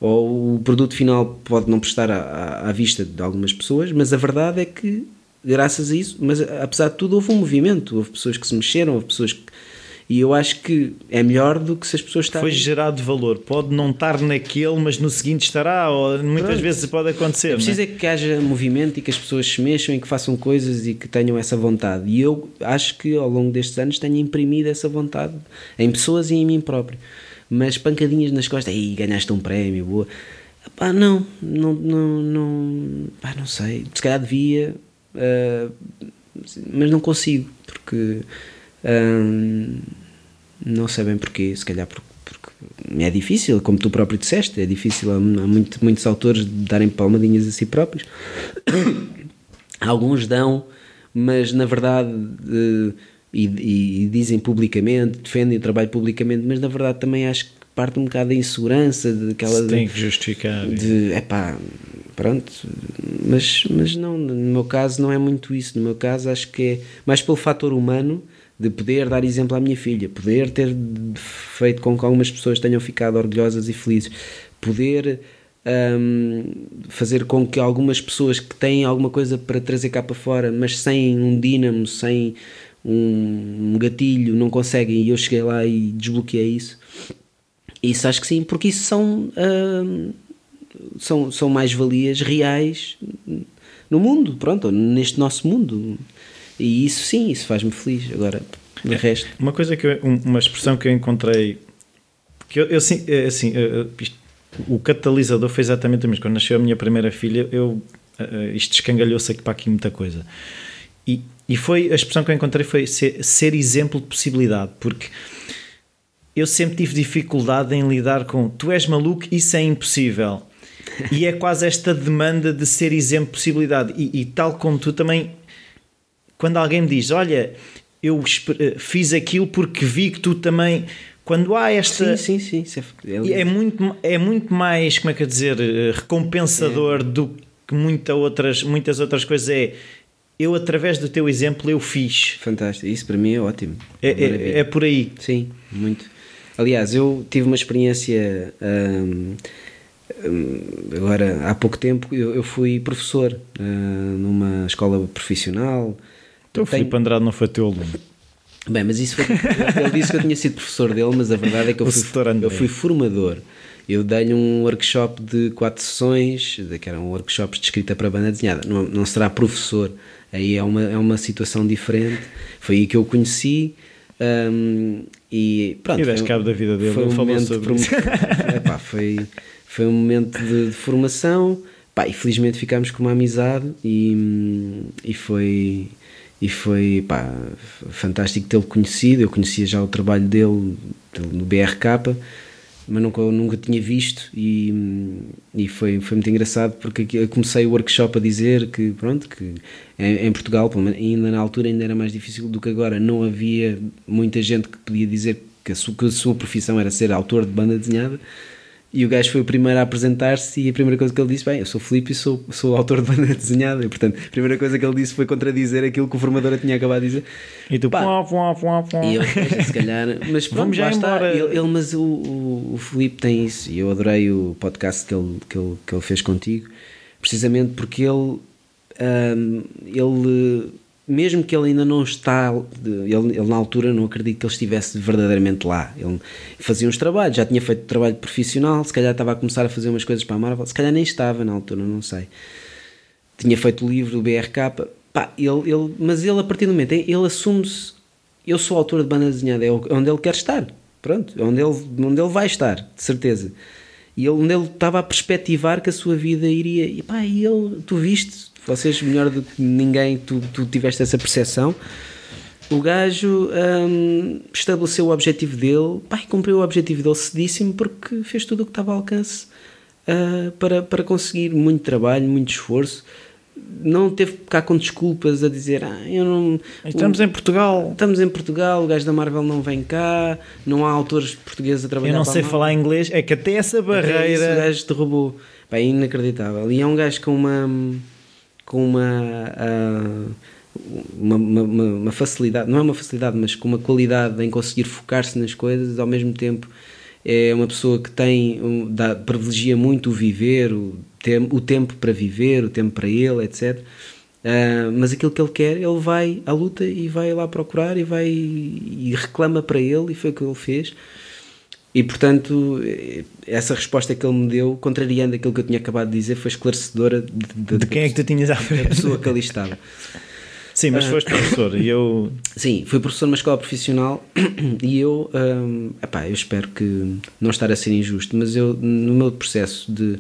ou o produto final pode não prestar à, à vista de algumas pessoas, mas a verdade é que, graças a isso, mas apesar de tudo, houve um movimento, houve pessoas que se mexeram, houve pessoas que e eu acho que é melhor do que se as pessoas estarem. Foi gerado valor. Pode não estar naquele, mas no seguinte estará, ou muitas Pronto. vezes pode acontecer. É preciso é? é que haja movimento e que as pessoas se mexam e que façam coisas e que tenham essa vontade. E eu acho que ao longo destes anos tenho imprimido essa vontade em pessoas e em mim próprio. Mas pancadinhas nas costas, aí ganhaste um prémio, boa. Pá, não, não, não, não, pá, não sei. Se calhar devia, uh, mas não consigo, porque não sei bem porquê, se calhar porque, porque, é difícil, como tu próprio disseste, é difícil, há, muito, muitos autores darem palmadinhas a si próprios. (coughs) Alguns dão, mas na verdade. e, e, dizem publicamente, defendem o trabalho publicamente, mas na verdade também acho que parte um bocado da insegurança, daquela. Se tem que justificar. De, é pá, pronto, mas, mas não, no meu caso não é muito isso. No meu caso acho que é mais pelo fator humano de poder dar exemplo à minha filha, poder ter feito com que algumas pessoas tenham ficado orgulhosas e felizes, poder um, fazer com que algumas pessoas que têm alguma coisa para trazer cá para fora, mas sem um dínamo, sem um, um gatilho, não conseguem, e eu cheguei lá e desbloqueei isso. Isso acho que sim, porque isso são, um, são, são mais-valias reais no mundo, pronto, neste nosso mundo. E isso sim, isso faz-me feliz. Agora, o é, resto. Uma coisa que eu, uma expressão que eu encontrei que eu, eu assim, é, assim isto, o catalisador foi exatamente o mesmo. Quando nasceu a minha primeira filha, eu isto escangalhou-se aqui para aqui muita coisa. E, e foi a expressão que eu encontrei foi ser, ser exemplo de possibilidade, porque eu sempre tive dificuldade em lidar com tu és maluco, isso é impossível. e é quase esta demanda de ser exemplo de possibilidade. E, e, tal como tu também quando alguém me diz, olha, eu eh, fiz aquilo porque vi que tu também. Quando há esta. Sim, sim, sim. É, é, muito, é muito mais, como é que eu dizer, eh, recompensador é. do que muita outras, muitas outras coisas. É eu, através do teu exemplo, eu fiz. Fantástico. Isso para mim é ótimo. É, é, é por aí. Sim, muito. Aliás, eu tive uma experiência. Hum, hum, agora, há pouco tempo, eu, eu fui professor hum, numa escola profissional então o Filipe Andrade não foi teu aluno. Bem, mas isso foi, ele disse que eu tinha sido professor dele, mas a verdade é que eu, fui, eu fui formador. Eu dei-lhe um workshop de quatro sessões, que eram workshops de escrita para banda desenhada. Não, não será professor, aí é uma, é uma situação diferente. Foi aí que eu o conheci. Um, e pronto. E deste cabo da vida dele, foi um falou momento sobre isso. (laughs) Epá, foi, foi um momento de, de formação. Pá, e felizmente ficámos com uma amizade e, e foi e foi pá, fantástico tê-lo conhecido. Eu conhecia já o trabalho dele no BRK, mas nunca, nunca tinha visto. E, e foi, foi muito engraçado porque comecei o workshop a dizer que pronto que em, em Portugal ainda na altura ainda era mais difícil do que agora. Não havia muita gente que podia dizer que a sua, que a sua profissão era ser autor de banda desenhada e o gajo foi o primeiro a apresentar-se e a primeira coisa que ele disse, bem, eu sou Filipe e sou, sou autor de banda desenhada. E, portanto, a primeira coisa que ele disse foi contradizer aquilo que o formador tinha acabado de dizer. E tu, pá, pá, pá, pá. E eu, (laughs) se calhar, mas pronto, Vamos já está. Ele, ele, mas o, o, o Filipe tem isso e eu adorei o podcast que ele, que ele, que ele fez contigo, precisamente porque ele, um, ele mesmo que ele ainda não está, ele, ele, na altura não acredito que ele estivesse verdadeiramente lá. Ele fazia uns trabalhos, já tinha feito trabalho profissional, se calhar estava a começar a fazer umas coisas para a Marvel, se calhar nem estava na altura, não sei. Tinha feito o livro do BRK, pá, ele, ele, mas ele a partir do momento, ele assume-se, eu sou autor de banda desenhada, é onde ele quer estar, pronto, é onde ele, onde ele vai estar, de certeza. E ele, onde ele estava a perspectivar que a sua vida iria, e pá, e ele, tu viste, vocês melhor do que ninguém, tu, tu tiveste essa percepção. O gajo hum, estabeleceu o objetivo dele, e cumpriu o objetivo dele cedíssimo porque fez tudo o que estava ao alcance uh, para, para conseguir muito trabalho, muito esforço. não teve cá com desculpas a dizer ah, eu não. Estamos o, em Portugal. Estamos em Portugal, o gajo da Marvel não vem cá, não há autores portugues a trabalhar. Eu não sei falar inglês, é que até essa barreira. Até isso, o gajo derrubou. Pá, é inacreditável. E é um gajo com uma. Com uma. Uh, uma, uma, uma, facilidade, não é uma facilidade, mas com uma qualidade em conseguir focar-se nas coisas, ao mesmo tempo é uma pessoa que tem, um, dá, privilegia muito o viver, o, tem, o tempo para viver, o tempo para ele, etc. Uh, ah, mas aquilo que ele quer, ele vai à luta e vai lá procurar e vai e reclama para ele, e foi o que ele fez. E portanto, essa resposta que ele me deu, contrariando aquilo que eu tinha acabado de dizer, foi esclarecedora de, de, de quem é que tu tinhas à frente? Da pessoa que ali estava. Sim, mas foste professor e eu. Sim, fui professor numa escola profissional e eu, um, epá, eu espero que não estar a ser injusto, mas eu, no meu processo de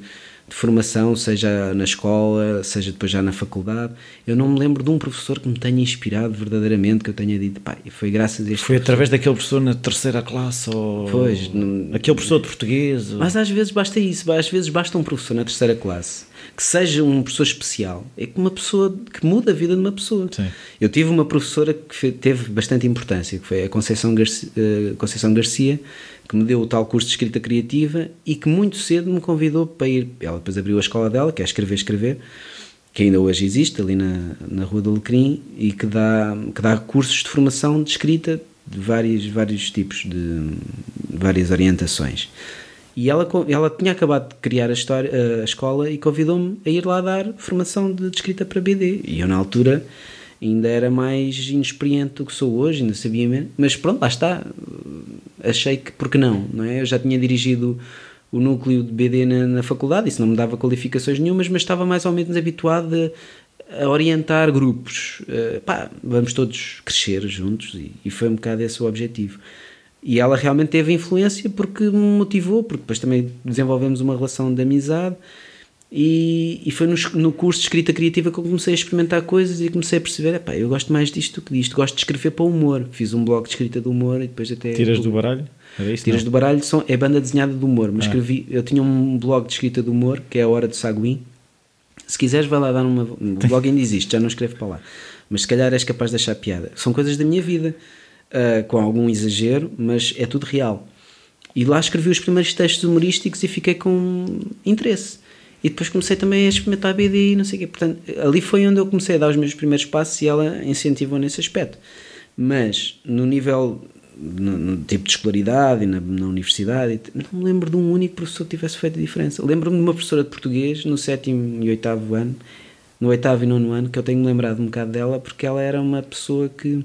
de formação, seja na escola, seja depois já na faculdade. Eu não me lembro de um professor que me tenha inspirado verdadeiramente, que eu tenha dito, pá, foi graças a este Foi através daquele professor na terceira classe ou pois, aquele professor de português. Ou... Mas às vezes basta isso, às vezes basta um professor na terceira classe que seja um professor especial, é que uma pessoa que muda a vida de uma pessoa. Sim. Eu tive uma professora que teve bastante importância, que foi a Conceição Garcia, uh, Conceição Garcia que me deu o tal curso de escrita criativa e que muito cedo me convidou para ir. Ela depois abriu a escola dela, que é Escrever Escrever, que ainda hoje existe ali na, na Rua do Alecrim e que dá, que dá cursos de formação de escrita de vários, vários tipos, de, de várias orientações. E ela, ela tinha acabado de criar a, história, a escola e convidou-me a ir lá dar formação de, de escrita para BD. E eu, na altura, ainda era mais inexperiente do que sou hoje, ainda sabia mesmo. Mas pronto, lá está. Achei que, porque não, não é? Eu já tinha dirigido o núcleo de BD na, na faculdade, isso não me dava qualificações nenhumas, mas estava mais ou menos habituado a, orientar grupos. Uh, pá, vamos todos crescer juntos e, e foi um bocado esse o objetivo. E ela realmente teve influência porque me motivou, porque depois também desenvolvemos uma relação de amizade e, e foi no, no, curso de escrita criativa que eu comecei a experimentar coisas e comecei a perceber: epá, eu gosto mais disto do que disto, gosto de escrever para humor. Fiz um blog de escrita de humor e depois até. Tiras do baralho? Isso, Tiras não? do baralho são, é banda desenhada de humor, mas ah. escrevi, eu tinha um blog de escrita de humor que é a Hora do Saguim. Se quiseres, vai lá dar uma. O blog ainda existe, já não escrevo para lá. Mas se calhar és capaz de achar piada. São coisas da minha vida uh, com algum exagero, mas é tudo real. E lá escrevi os primeiros textos humorísticos e fiquei com interesse. E depois comecei também a experimentar a BD e não sei o quê. Portanto, ali foi onde eu comecei a dar os meus primeiros passos e ela incentivou nesse aspecto. Mas, no nível, no, no tipo de escolaridade e na, na, universidade, não me lembro de um único professor que tivesse feito a diferença. Lembro-me de uma professora de português no sétimo e oitavo ano, no oitavo e nono ano, que eu tenho-me lembrado um bocado dela, porque ela era uma pessoa que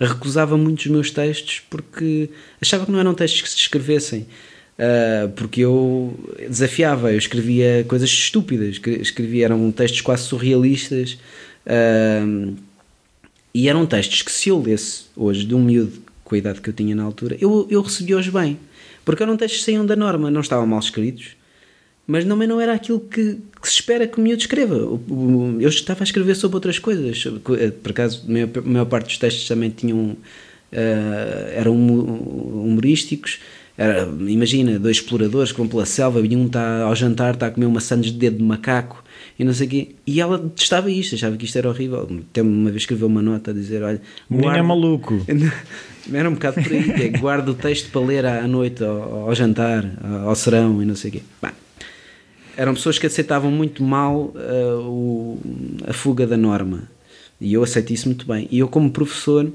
recusava muito os meus textos porque achava que não eram textos que se escrevessem. Uh, porque eu desafiava, eu escrevia coisas estúpidas, escrevia, eram textos quase surrealistas uh, e eram textos que se eu lesse hoje de um miúdo com a idade que eu tinha na altura, eu, eu recebia-os bem, porque eram textos que saíam da norma, não estavam mal escritos, mas também não era aquilo que, que, se espera que o miúdo escreva. Eu estava a escrever sobre outras coisas. Eh, por acaso, a maior, a maior parte dos textos também tinham. Uh, eram humorísticos. Era, imagina, dois exploradores que vão pela selva e um está ao jantar, está a comer uma sandes de dedo de macaco e não sei o quê. E ela testava isto, achava que isto era horrível. Até uma vez escreveu uma nota a dizer: Olha, o menino é maluco. (laughs) Era um bocado por aí, é, guarda o texto para ler à noite, ao, ao jantar, ao serão e não sei o quê. Bah, eram pessoas que aceitavam muito mal uh, o, a fuga da norma. E eu aceito isso muito bem. E eu, como professor,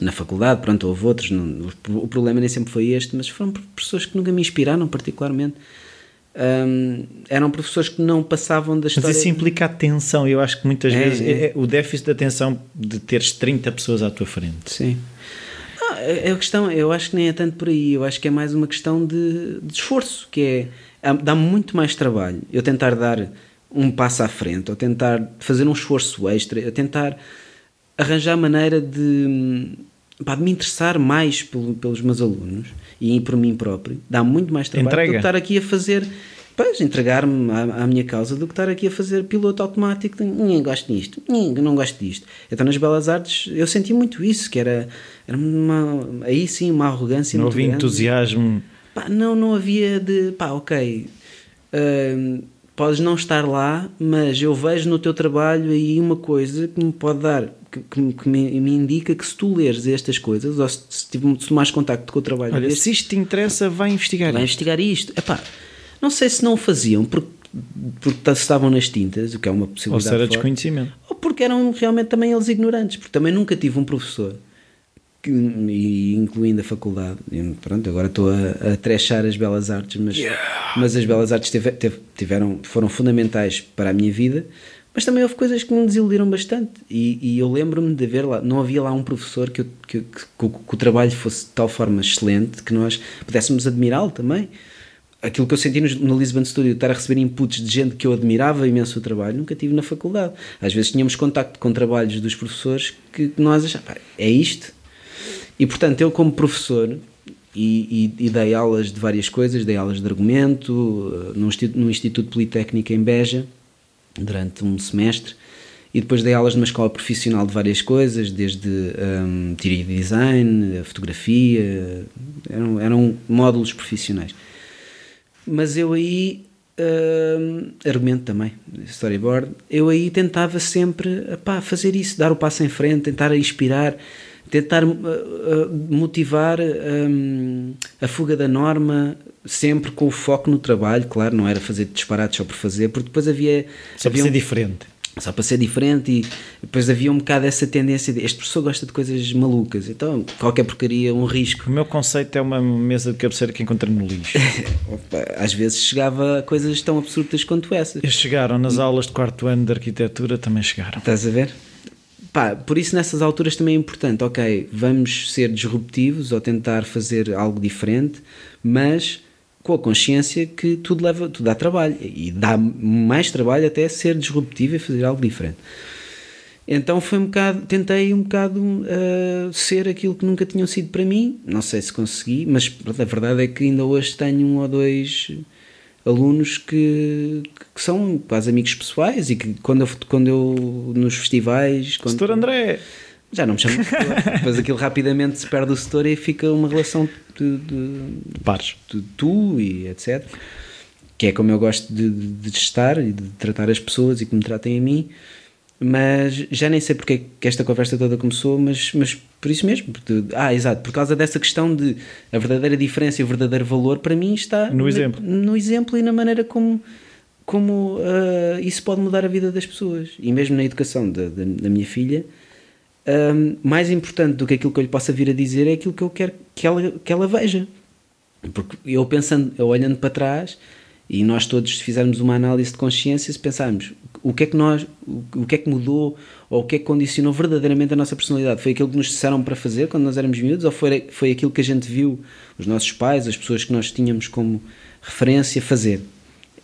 na faculdade, pronto, houve outros, não, o problema nem sempre foi este, mas foram professores que nunca me inspiraram particularmente. Um, eram professores que não passavam da história. Mas isso implica atenção, eu acho que muitas é, vezes é. É, o déficit de atenção de teres 30 pessoas à tua frente. Sim. Ah, é a questão, eu acho que nem é tanto por aí, eu acho que é mais uma questão de, de esforço, que é dá muito mais trabalho eu tentar dar um passo à frente, ou tentar fazer um esforço extra, eu tentar arranjar maneira de, pá, de me interessar mais pelo, pelos meus alunos e por mim próprio. Dá muito mais trabalho Entrega. do que estar aqui a fazer. Pois, entregar-me à, à, minha causa do que estar aqui a fazer piloto automático. Ninguém gosta disto, ninguém não gosto disto. Então, nas Belas Artes, eu senti muito isso, que era, era uma, aí sim uma arrogância. Não havia entusiasmo Pá, não, não havia de. Pá, ok. Uh, podes não estar lá, mas eu vejo no teu trabalho aí uma coisa que me pode dar, que, que, que me, me, indica que se tu leres estas coisas, ou se, se, se tomares contacto com o trabalho Olha, deste, se isto te interessa, vai investigar vai isto. investigar isto. Epá, não sei se não o faziam porque, porque estavam nas tintas, o que é uma Ou possibilidade. se era forte, desconhecimento. ou porque eram realmente também eles ignorantes, porque também nunca tive um professor, e incluindo a faculdade, pronto, agora estou a, a trechar as belas artes, mas, mas as belas artes tiveram, foram fundamentais para a minha vida, mas também houve coisas que me desiludiram bastante, e, e eu lembro-me de ver lá, não havia lá um professor que, eu- que, que, que o- que o trabalho fosse de tal forma excelente que nós pudéssemos admirá-lo também aquilo que eu senti no, no Lisbon Studio, estar a receber inputs de gente que eu admirava imenso o trabalho, nunca tive na faculdade. Às vezes tínhamos contacto com trabalhos dos professores que nós achávamos, é isto. E portanto, eu como professor, e, e- e dei aulas de várias coisas, dei aulas de argumento eh, no, Instituto, no Instituto Politécnico em Beja, durante um semestre, e depois dei aulas numa escola profissional de várias coisas, desde um, teoria de design, fotografia, eram, eram módulos profissionais. Mas eu aí, hum, argumento também, storyboard, eu aí tentava sempre epá, fazer isso, dar o passo em frente, tentar inspirar, tentar uh, uh, motivar hum, a fuga da norma, sempre com o foco no trabalho, claro, não era fazer disparates só por fazer, porque depois havia. Só para havia ser um- diferente. só para ser diferente e depois havia um bocado essa tendência de este professor gosta de coisas malucas, então qualquer porcaria, um risco. O meu conceito é uma mesa de cabeceira que encontrei no lixo. (laughs) Às vezes chegava a coisas tão absurdas quanto essas. Eles chegaram nas aulas de quarto ano de arquitetura, também chegaram. Estás a ver? Pá, por isso nessas alturas também é importante, ok, vamos ser disruptivos ou tentar fazer algo diferente, mas com a consciência que tudo leva, tudo dá trabalho e dá mais trabalho até ser disruptivo e fazer algo diferente. Então foi um bocado, tentei um bocado uh, ser aquilo que nunca tinham sido para mim, não sei se consegui, mas a verdade é que ainda hoje tenho um ou dois alunos que, que são quase amigos pessoais e que quando eu, quando eu nos festivais quando, Setor André, já não me chamo de (laughs) depois aquilo rapidamente se perde o setor e fica uma relação de, de, pares. de tu e etc que é como eu gosto de, de, de estar e de tratar as pessoas e que me tratem a mim mas já nem sei porque é que esta conversa toda começou, mas, mas por isso mesmo. Porque, ah, exato, por causa dessa questão de a verdadeira diferença e o verdadeiro valor, para mim está No exemplo. no exemplo e na maneira como, como uh, isso pode mudar a vida das pessoas. E mesmo na educação da, da, da minha filha, um, mais importante do que aquilo que eu lhe possa vir a dizer é aquilo que eu quero que ela, que ela veja. Porque eu pensando, eu olhando para trás, e nós todos, se fizermos uma análise de consciência, se pensarmos o que é que nós, o que é que mudou ou o que é que condicionou verdadeiramente a nossa personalidade? Foi aquilo que nos disseram para fazer quando nós éramos miúdos ou foi, foi aquilo que a gente viu, os nossos pais, as pessoas que nós tínhamos como referência fazer?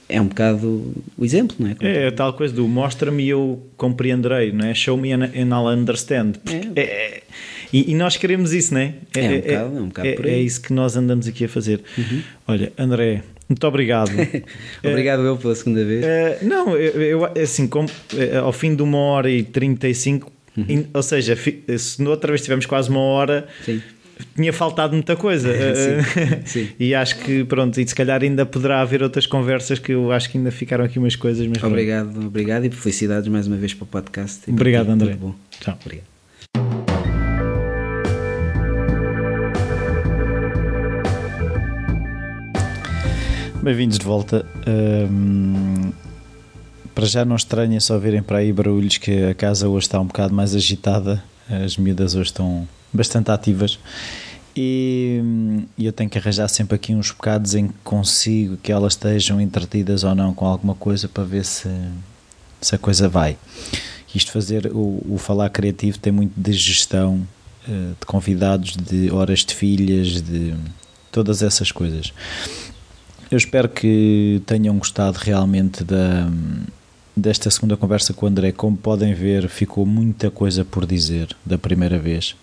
É um bocado o exemplo, não é? É, é tal coisa do mostra-me e eu compreenderei, não é? Show me and, and I'll understand. É. É, e, e, nós queremos isso, não é? É, um bocado, é um bocado por aí. é isso que nós andamos aqui a fazer. Uhum. Olha, André, muito obrigado. (laughs) Obrigado eu pela segunda vez. Uh, não, eu, eu assim, como, ao fim de uma hora e 35, uhum. in, ou seja, se outra vez tivemos quase uma hora. Sim tinha faltado muita coisa (laughs) sim, (laughs) sim. e acho que pronto, e se calhar ainda poderá haver outras conversas que eu acho que ainda ficaram aqui umas coisas mas obrigado, pronto. obrigado e felicidades mais uma vez para o podcast obrigado André bom. Tchau. obrigado Bem-vindos de volta. Um, para já não estranha só verem para aí barulhos que a casa hoje está um bocado mais agitada, as miúdas hoje estão bastante ativas e, eu tenho que arranjar sempre aqui uns bocados em que consigo que elas estejam entretidas ou não com alguma coisa para ver se, se a coisa vai. Isto fazer o, o falar criativo tem muito de gestão uh, de convidados, de horas de filhas, de todas essas coisas. Eu espero que tenham gostado realmente da, desta segunda conversa com o André. Como podem ver, ficou muita coisa por dizer da primeira vez.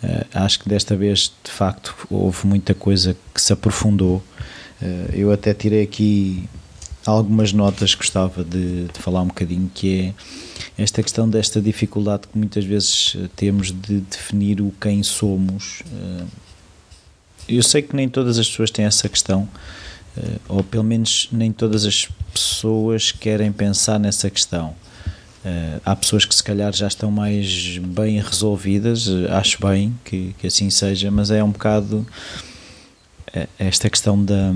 Uh, acho que desta vez, de facto, houve muita coisa que se aprofundou. Uh, eu até tirei aqui algumas notas que gostava de, de, falar um bocadinho, que é esta questão desta dificuldade que muitas vezes temos de definir o quem somos. Eu sei que nem todas as pessoas têm essa questão, ou pelo menos nem todas as pessoas querem pensar nessa questão. Uh, há pessoas que se calhar já estão mais bem resolvidas, acho bem que, que assim seja, mas é um bocado esta questão da,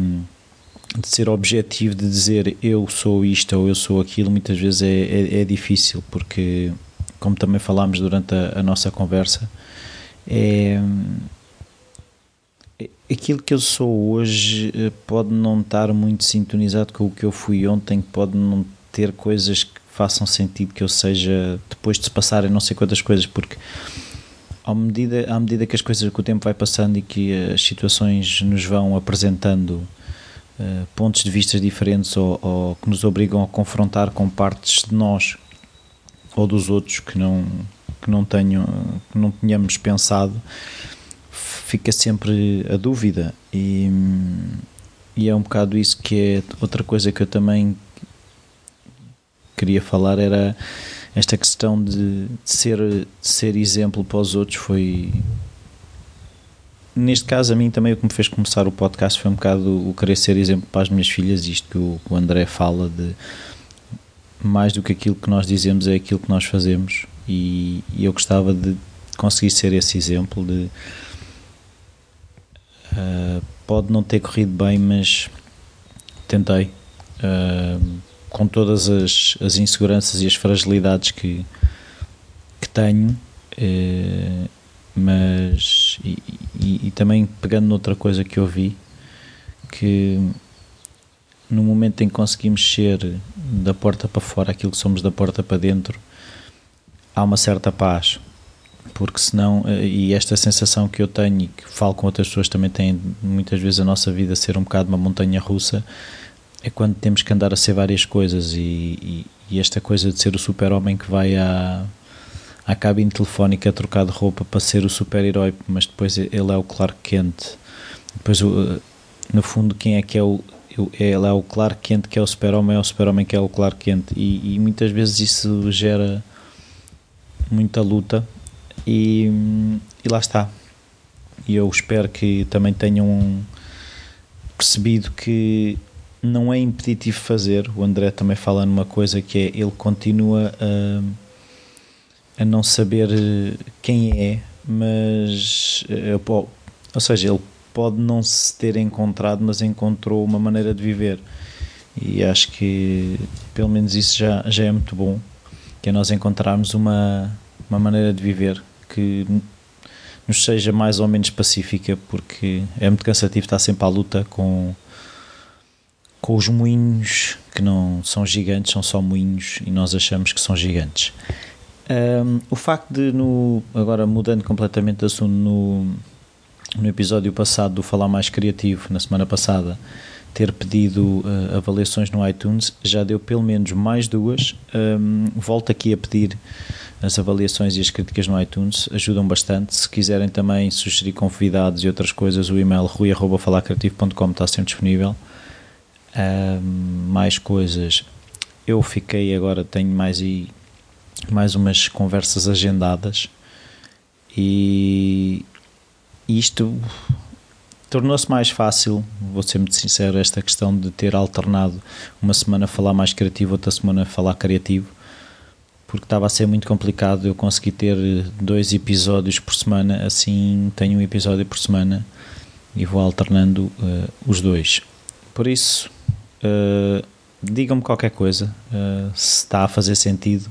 de ser objetivo, de dizer eu sou isto ou eu sou aquilo, muitas vezes é, é, é difícil, porque, como também falámos durante a, a nossa conversa, é, aquilo que eu sou hoje eh, pode não estar muito sintonizado com o que eu fui ontem, pode não ter coisas que façam sentido que eu seja depois de se passarem não sei quantas coisas, porque à medida, à medida que as coisas que o tempo vai passando e que as situações nos vão apresentando uh, pontos de vista diferentes ou, ou, que nos obrigam a confrontar com partes de nós ou dos outros que não que não tenham que não tenhamos pensado fica sempre a dúvida. E, e é um bocado isso que é outra coisa que eu também queria falar era esta questão de, ser, ser exemplo para os outros foi neste caso a mim também o que me fez começar o podcast foi um bocado o querer ser exemplo para as minhas filhas isto que o, o André fala de mais do que aquilo que nós dizemos é aquilo que nós fazemos. E, e eu gostava de conseguir ser esse exemplo de uh, pode não ter corrido bem mas tentei uh, com todas as, as inseguranças e as fragilidades que, que tenho, eh, mas e, e, e, também pegando noutra coisa que eu vi, que no momento em que conseguimos ser da porta para fora aquilo que somos da porta para dentro, há uma certa paz. Porque senão, eh, e esta sensação que eu tenho e que falo com outras pessoas também têm muitas vezes a nossa vida ser um bocado uma montanha russa, é quando temos que andar a ser várias coisas e, e, e esta coisa de ser o super-homem que vai à, à cabine telefónica trocar de roupa para ser o super-herói, mas depois ele é o Clark Kent. Depois, no fundo, quem é que é o. Ele é o Clark Kent que é o super-homem, é o super-homem que é o Clark Kent. E, e muitas vezes isso gera muita luta e, e lá está. E eu espero que também tenham percebido que não é impeditivo fazer. O André também fala numa coisa que é ele continua a, a não saber quem é, mas eh, ou seja, ele pode não se ter encontrado, mas encontrou uma maneira de viver. E acho que pelo menos isso já, já é muito bom, que é nós encontrarmos uma, uma maneira de viver que nos seja mais ou menos pacífica, porque é muito cansativo estar sempre à luta com com os moinhos que não são gigantes, são só moinhos e nós achamos que são gigantes. Um, o facto de, no, agora mudando completamente de assunto, no, no episódio passado do Falar Mais Criativo, na semana passada, ter pedido uh, avaliações no iTunes, já deu pelo menos mais duas. Um, volto aqui a pedir as avaliações e as críticas no iTunes, ajudam bastante. Se quiserem também sugerir convidados e outras coisas, o e-mail rui.falarcreativo.com está sempre disponível mais coisas. Eu fiquei agora, tenho mais e mais umas conversas agendadas e isto tornou-se mais fácil, vou ser muito sincero, esta questão de ter alternado uma semana falar mais criativo, outra semana falar criativo, porque estava a ser muito complicado eu conseguir ter dois episódios por semana, assim tenho um episódio por semana e vou alternando uh, os dois. Por isso, uh, digam-me qualquer coisa, uh, se está a fazer sentido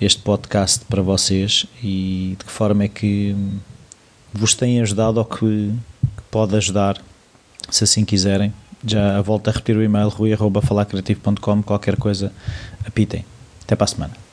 este podcast para vocês e de que forma é que vos tem ajudado ou que, que pode ajudar, se assim quiserem. Já volto a repetir o e-mail rui.falacreativo.com, qualquer coisa, apitem. Até para a semana.